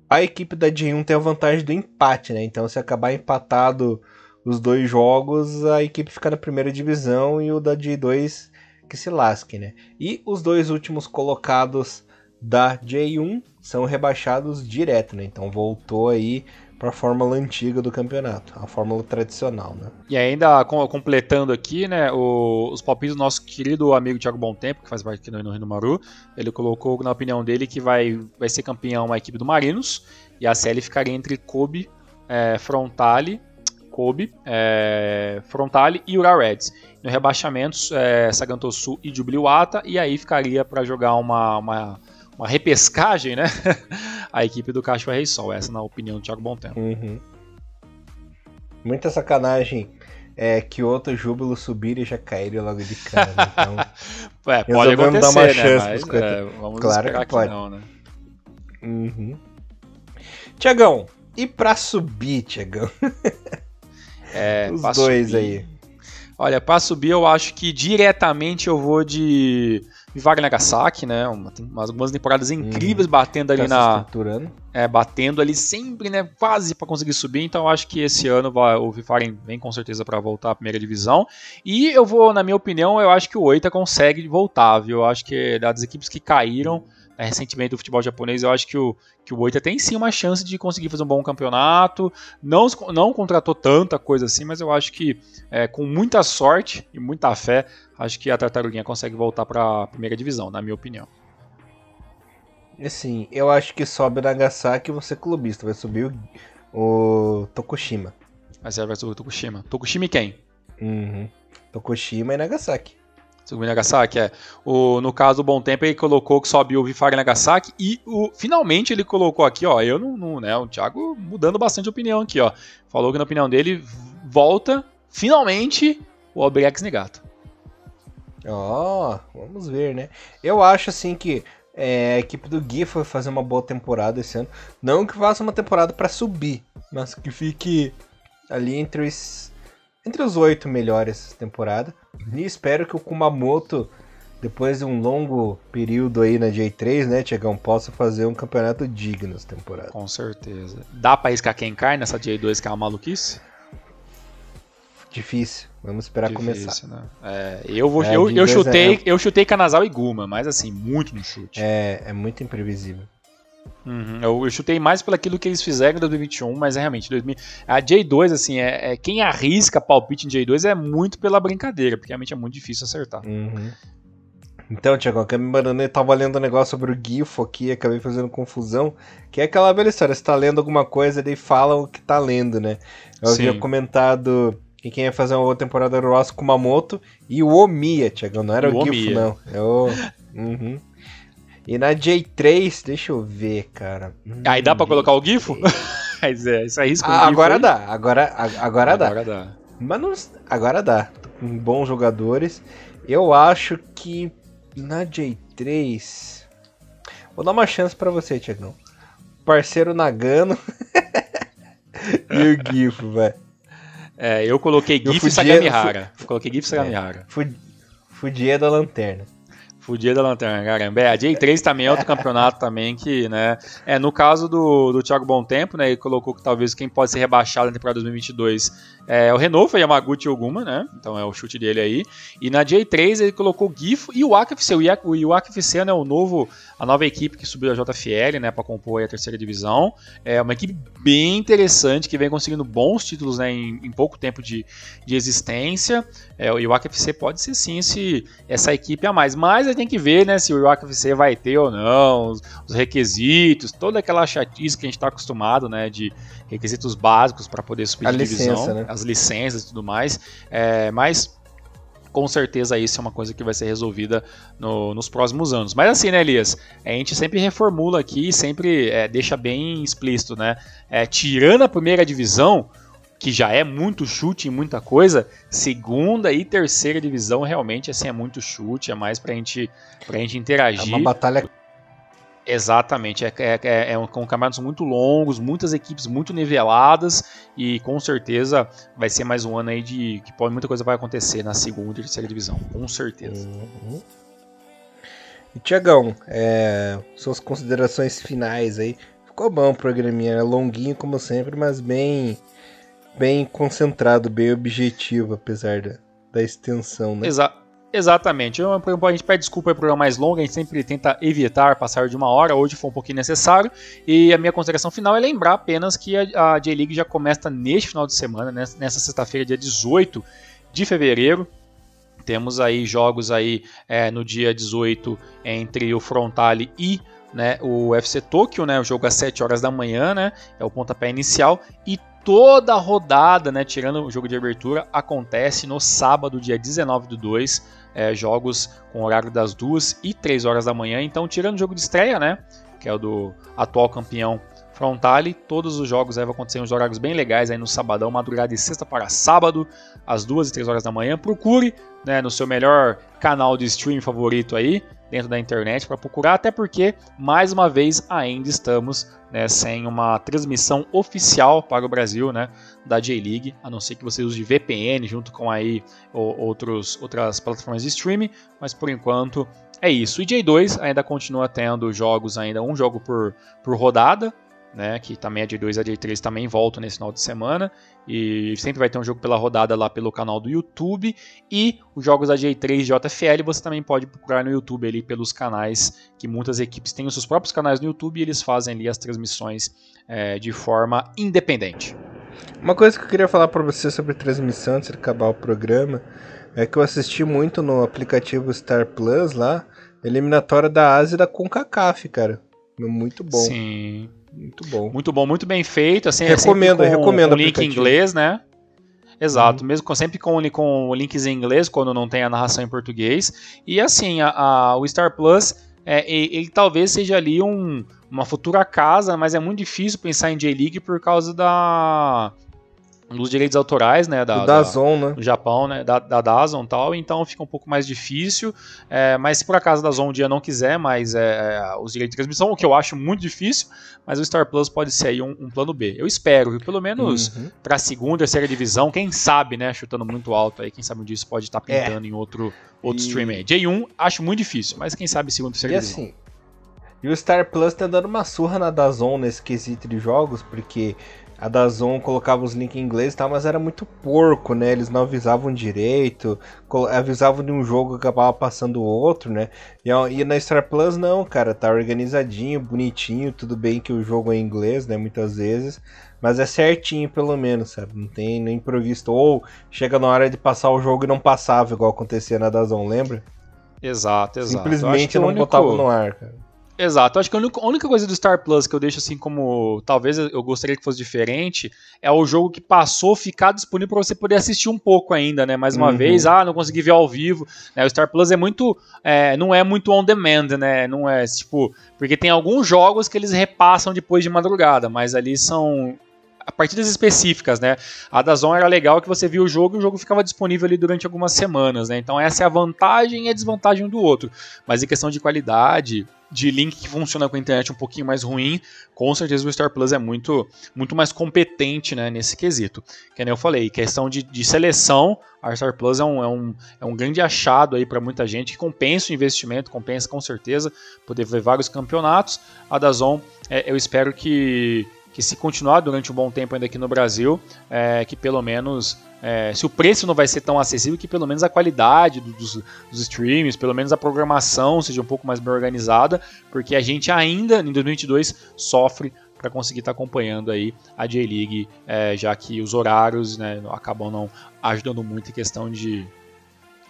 a equipe da J1 tem a vantagem do empate, né? Então, se acabar empatado os dois jogos, a equipe fica na primeira divisão e o da J2 que se lasque, né? E os dois últimos colocados da J1 são rebaixados direto, né? Então voltou aí para a fórmula antiga do campeonato, a fórmula tradicional, né? E ainda completando aqui, né, o, os palpites do nosso querido amigo Thiago Tempo, que faz parte aqui no Rio Maru, ele colocou na opinião dele que vai, vai ser campeão a equipe do Marinos e a série ficaria entre Kobe, é, Frontale Kobe, é, Frontale e Ura Reds. No rebaixamento, é, Sagantosu e Jubiluata, e aí ficaria para jogar uma, uma, uma, repescagem, né? a equipe do Cacho Rei Sol, essa na opinião do Thiago Bontempo. Uhum. Muita sacanagem é, que outro júbilo subir e já cair logo de cara. Né? Então, é, pode acontecer, dar uma né? chance Mas, é, vamos claro que pode. Que não, né? Uhum. Tiagão, e pra subir, Tiagão? É, Os dois subir. aí. Olha, pra subir eu acho que diretamente eu vou de Vivar Nagasaki, né? Uma, umas, algumas temporadas incríveis hum, batendo ali tá na. É, batendo ali sempre, né? Quase para conseguir subir. Então eu acho que esse ano vai, o Vifaren vem com certeza para voltar à primeira divisão. E eu vou, na minha opinião, eu acho que o Oita consegue voltar, viu? Eu acho que das equipes que caíram né, recentemente do futebol japonês, eu acho que o, que o Oita tem sim uma chance de conseguir fazer um bom campeonato. Não, não contratou tanta coisa assim, mas eu acho que é, com muita sorte e muita fé, acho que a Tartaruguinha consegue voltar para a primeira divisão, na minha opinião. Assim, eu acho que sobe Nagasaki e você clubista, vai subir o, o Tokushima. Mas vai subir o Tokushima. Tokushima e quem? Uhum. Tokushima e Nagasaki. Tsugumi Nagasaki, é. O, no caso do Bom Tempo, ele colocou que sobe o Vifari Nagasaki e o, finalmente ele colocou aqui, ó. Eu não, não, né? O Thiago mudando bastante opinião aqui, ó. Falou que na opinião dele volta finalmente o Obrex Negato. Ó, oh, vamos ver, né? Eu acho assim que é, a equipe do Gui foi fazer uma boa temporada esse ano. Não que faça uma temporada para subir, mas que fique ali entre os entre os oito melhores temporada. E espero que o Kumamoto, depois de um longo período aí na J3, né, Tiagão, possa fazer um campeonato digno essa temporada. Com certeza. Dá pra iscar quem cai nessa J2 que é uma maluquice? Difícil. Vamos esperar Difícil, começar. Né? É, eu, vou, é, eu, eu, chutei, é... eu chutei Kanazal e Guma, mas assim, muito no chute. É, é muito imprevisível. Uhum, eu, eu, chutei mais pelo aquilo que eles fizeram em 2021, mas é realmente 2000, a J2 assim é, é, quem arrisca palpite em J2 é muito pela brincadeira, porque realmente é muito difícil acertar. Uhum. Então, Tiago, a me tava lendo um negócio sobre o GIFO aqui, acabei fazendo confusão, que é aquela velha história, você tá lendo alguma coisa, daí fala o que tá lendo, né? Eu Sim. havia comentado que quem ia fazer uma outra temporada era o Ross Kumamoto e o Omiya, Tiago, não era o, o não. É o... Uhum. E na J3, deixa eu ver, cara. Hum, aí dá pra colocar o GIFo? Mas é, isso aí ah, agora aí. dá, agora, agora, agora dá. Agora dá. Mas não, agora dá. Com bons jogadores. Eu acho que na J3. Vou dar uma chance para você, Tiagão. Parceiro Nagano e o GIFo, velho. É, eu coloquei GIF e Sagamihara. Fui, coloquei GIF e Sagamihara. É, Fudia da lanterna. Fudia da lanterna, caramba. É, a J3 também é outro campeonato também que, né? É, no caso do, do Thiago Bom Tempo, né? Ele colocou que talvez quem pode ser rebaixado na temporada 2022 é o Renault, foi Yamaguchi Oguma, né? Então é o chute dele aí. E na J3 ele colocou o GIF e o AKFC. O IAKFC, né? O novo, a nova equipe que subiu a JFL, né? Pra compor a terceira divisão. É uma equipe bem interessante que vem conseguindo bons títulos, né? Em, em pouco tempo de, de existência. É, o IAKFC pode ser sim esse, essa equipe a mais. Mas a gente tem que ver né, se o Rock FC vai ter ou não, os, os requisitos, toda aquela chatice que a gente está acostumado, né, de requisitos básicos para poder subir a de licença, divisão, né? as licenças e tudo mais. É, mas com certeza isso é uma coisa que vai ser resolvida no, nos próximos anos. Mas assim, né, Elias? A gente sempre reformula aqui e sempre é, deixa bem explícito, né? É, tirando a primeira divisão, que já é muito chute em muita coisa, segunda e terceira divisão realmente assim é muito chute, é mais pra gente, pra gente interagir. É uma batalha. Exatamente, é, é, é, é com campeonatos muito longos, muitas equipes muito niveladas e com certeza vai ser mais um ano aí de que pode, muita coisa vai acontecer na segunda e terceira divisão, com certeza. Uhum. E Tiagão, é, suas considerações finais aí. Ficou bom o programinha, é longuinho como sempre, mas bem bem concentrado, bem objetivo, apesar da, da extensão, né? Exa exatamente. Eu, a gente pede desculpa pro programa mais longo, a gente sempre tenta evitar passar de uma hora, hoje foi um pouquinho necessário. E a minha consideração final é lembrar apenas que a, a J-League já começa neste final de semana, nessa, sexta-feira, dia 18 de fevereiro. Temos aí jogos aí é, no dia 18 entre o Frontale e né, o UFC Tokyo, né, o jogo às 7 horas da manhã, né, é o pontapé inicial, e toda a rodada, né, tirando o jogo de abertura, acontece no sábado, dia 19 do 2, é, jogos com horário das 2 e 3 horas da manhã. Então, tirando o jogo de estreia, né, que é o do atual campeão Frontale, todos os jogos aí vão acontecer uns horários bem legais aí no sabadão, madrugada de sexta para sábado, às 2 e 3 horas da manhã. Procure né, no seu melhor canal de stream favorito aí, dentro da internet para procurar, até porque, mais uma vez, ainda estamos né, sem uma transmissão oficial para o Brasil né, da J-League, a não ser que você use VPN junto com aí outros, outras plataformas de streaming, mas por enquanto é isso. E J2 ainda continua tendo jogos, ainda um jogo por, por rodada, né, que também a J2 e a J3 também voltam nesse final de semana e sempre vai ter um jogo pela rodada lá pelo canal do YouTube e os jogos da J3 e JFL você também pode procurar no YouTube ali pelos canais que muitas equipes têm os seus próprios canais no YouTube e eles fazem ali as transmissões é, de forma independente. Uma coisa que eu queria falar para você sobre transmissão antes de acabar o programa é que eu assisti muito no aplicativo Star Plus lá, eliminatória da Ásia da CONCACAF, cara. Muito bom. Sim. Muito bom. Muito bom, muito bem feito. Assim, recomendo, é com, recomendo. Com link em inglês, né? Exato, uhum. mesmo com, sempre com, com links em inglês, quando não tem a narração em português. E assim, a, a, o Star Plus, é, ele, ele, talvez seja ali um, uma futura casa, mas é muito difícil pensar em J-League por causa da, dos direitos autorais, né, da, Dazon, da, né? do Japão, né, da, da Dazon tal, então fica um pouco mais difícil, é, mas se por acaso a Dazon um dia não quiser mais é, é, os direitos de transmissão, o que eu acho muito difícil, mas o Star Plus pode ser aí um, um plano B. Eu espero, viu? pelo menos uhum. para a segunda, terceira divisão, quem sabe, né, chutando muito alto aí, quem sabe disso pode estar tá pintando é. em outro, outro e... stream aí. J1 acho muito difícil, mas quem sabe segunda, terceira e divisão. Assim, e o Star Plus tá dando uma surra na Dazon nesse quesito de jogos, porque a Dazon colocava os links em inglês e tal, mas era muito porco, né? Eles não avisavam direito, avisavam de um jogo que acabava passando outro, né? E, e na Star Plus não, cara, tá organizadinho, bonitinho, tudo bem que o jogo é em inglês, né? Muitas vezes, mas é certinho pelo menos, sabe? Não tem nem improviso. Ou chega na hora de passar o jogo e não passava, igual acontecia na Dazon, lembra? Exato, exato. Simplesmente não único... botava no ar, cara. Exato. Acho que a única coisa do Star Plus que eu deixo assim como talvez eu gostaria que fosse diferente é o jogo que passou ficar disponível para você poder assistir um pouco ainda, né? Mais uma uhum. vez, ah, não consegui ver ao vivo. Né? O Star Plus é muito, é, não é muito on demand, né? Não é tipo porque tem alguns jogos que eles repassam depois de madrugada, mas ali são partidas específicas, né? A da era legal que você via o jogo e o jogo ficava disponível ali durante algumas semanas, né? Então essa é a vantagem e a desvantagem um do outro. Mas em questão de qualidade, de link que funciona com a internet um pouquinho mais ruim, com certeza o Star Plus é muito, muito mais competente né, nesse quesito. Que nem eu falei, questão de, de seleção, a Star Plus é um, é um, é um grande achado aí para muita gente, que compensa o investimento, compensa com certeza, poder ver vários campeonatos. A Dazon, é, eu espero que que se continuar durante um bom tempo ainda aqui no Brasil, é, que pelo menos, é, se o preço não vai ser tão acessível, que pelo menos a qualidade dos, dos streams, pelo menos a programação seja um pouco mais bem organizada, porque a gente ainda em 2022 sofre para conseguir estar tá acompanhando aí a J-League, é, já que os horários né, acabam não ajudando muito em questão de,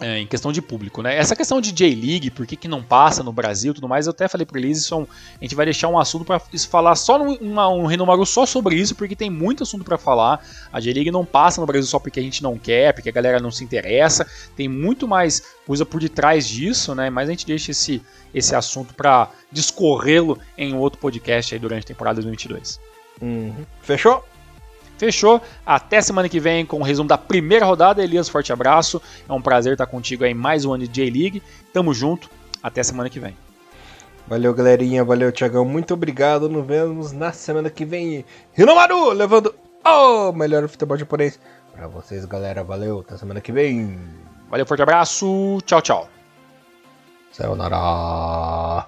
é, em questão de público, né? Essa questão de J-League, por que, que não passa no Brasil tudo mais, eu até falei para eles, isso é um, a gente vai deixar um assunto para falar só num, um Renomaru só sobre isso, porque tem muito assunto para falar. A J-League não passa no Brasil só porque a gente não quer, porque a galera não se interessa, tem muito mais coisa por detrás disso, né? Mas a gente deixa esse, esse assunto para discorrê-lo em outro podcast aí durante a temporada 2022. Uhum. Fechou? Fechou? Até semana que vem com o resumo da primeira rodada. Elias, forte abraço. É um prazer estar contigo aí mais um ano de J-League. Tamo junto. Até semana que vem. Valeu, galerinha. Valeu, Tiagão. Muito obrigado. Nos vemos na semana que vem. Rinomaru levando o melhor futebol japonês pra vocês, galera. Valeu. Até semana que vem. Valeu, forte abraço. Tchau, tchau. Sayonara.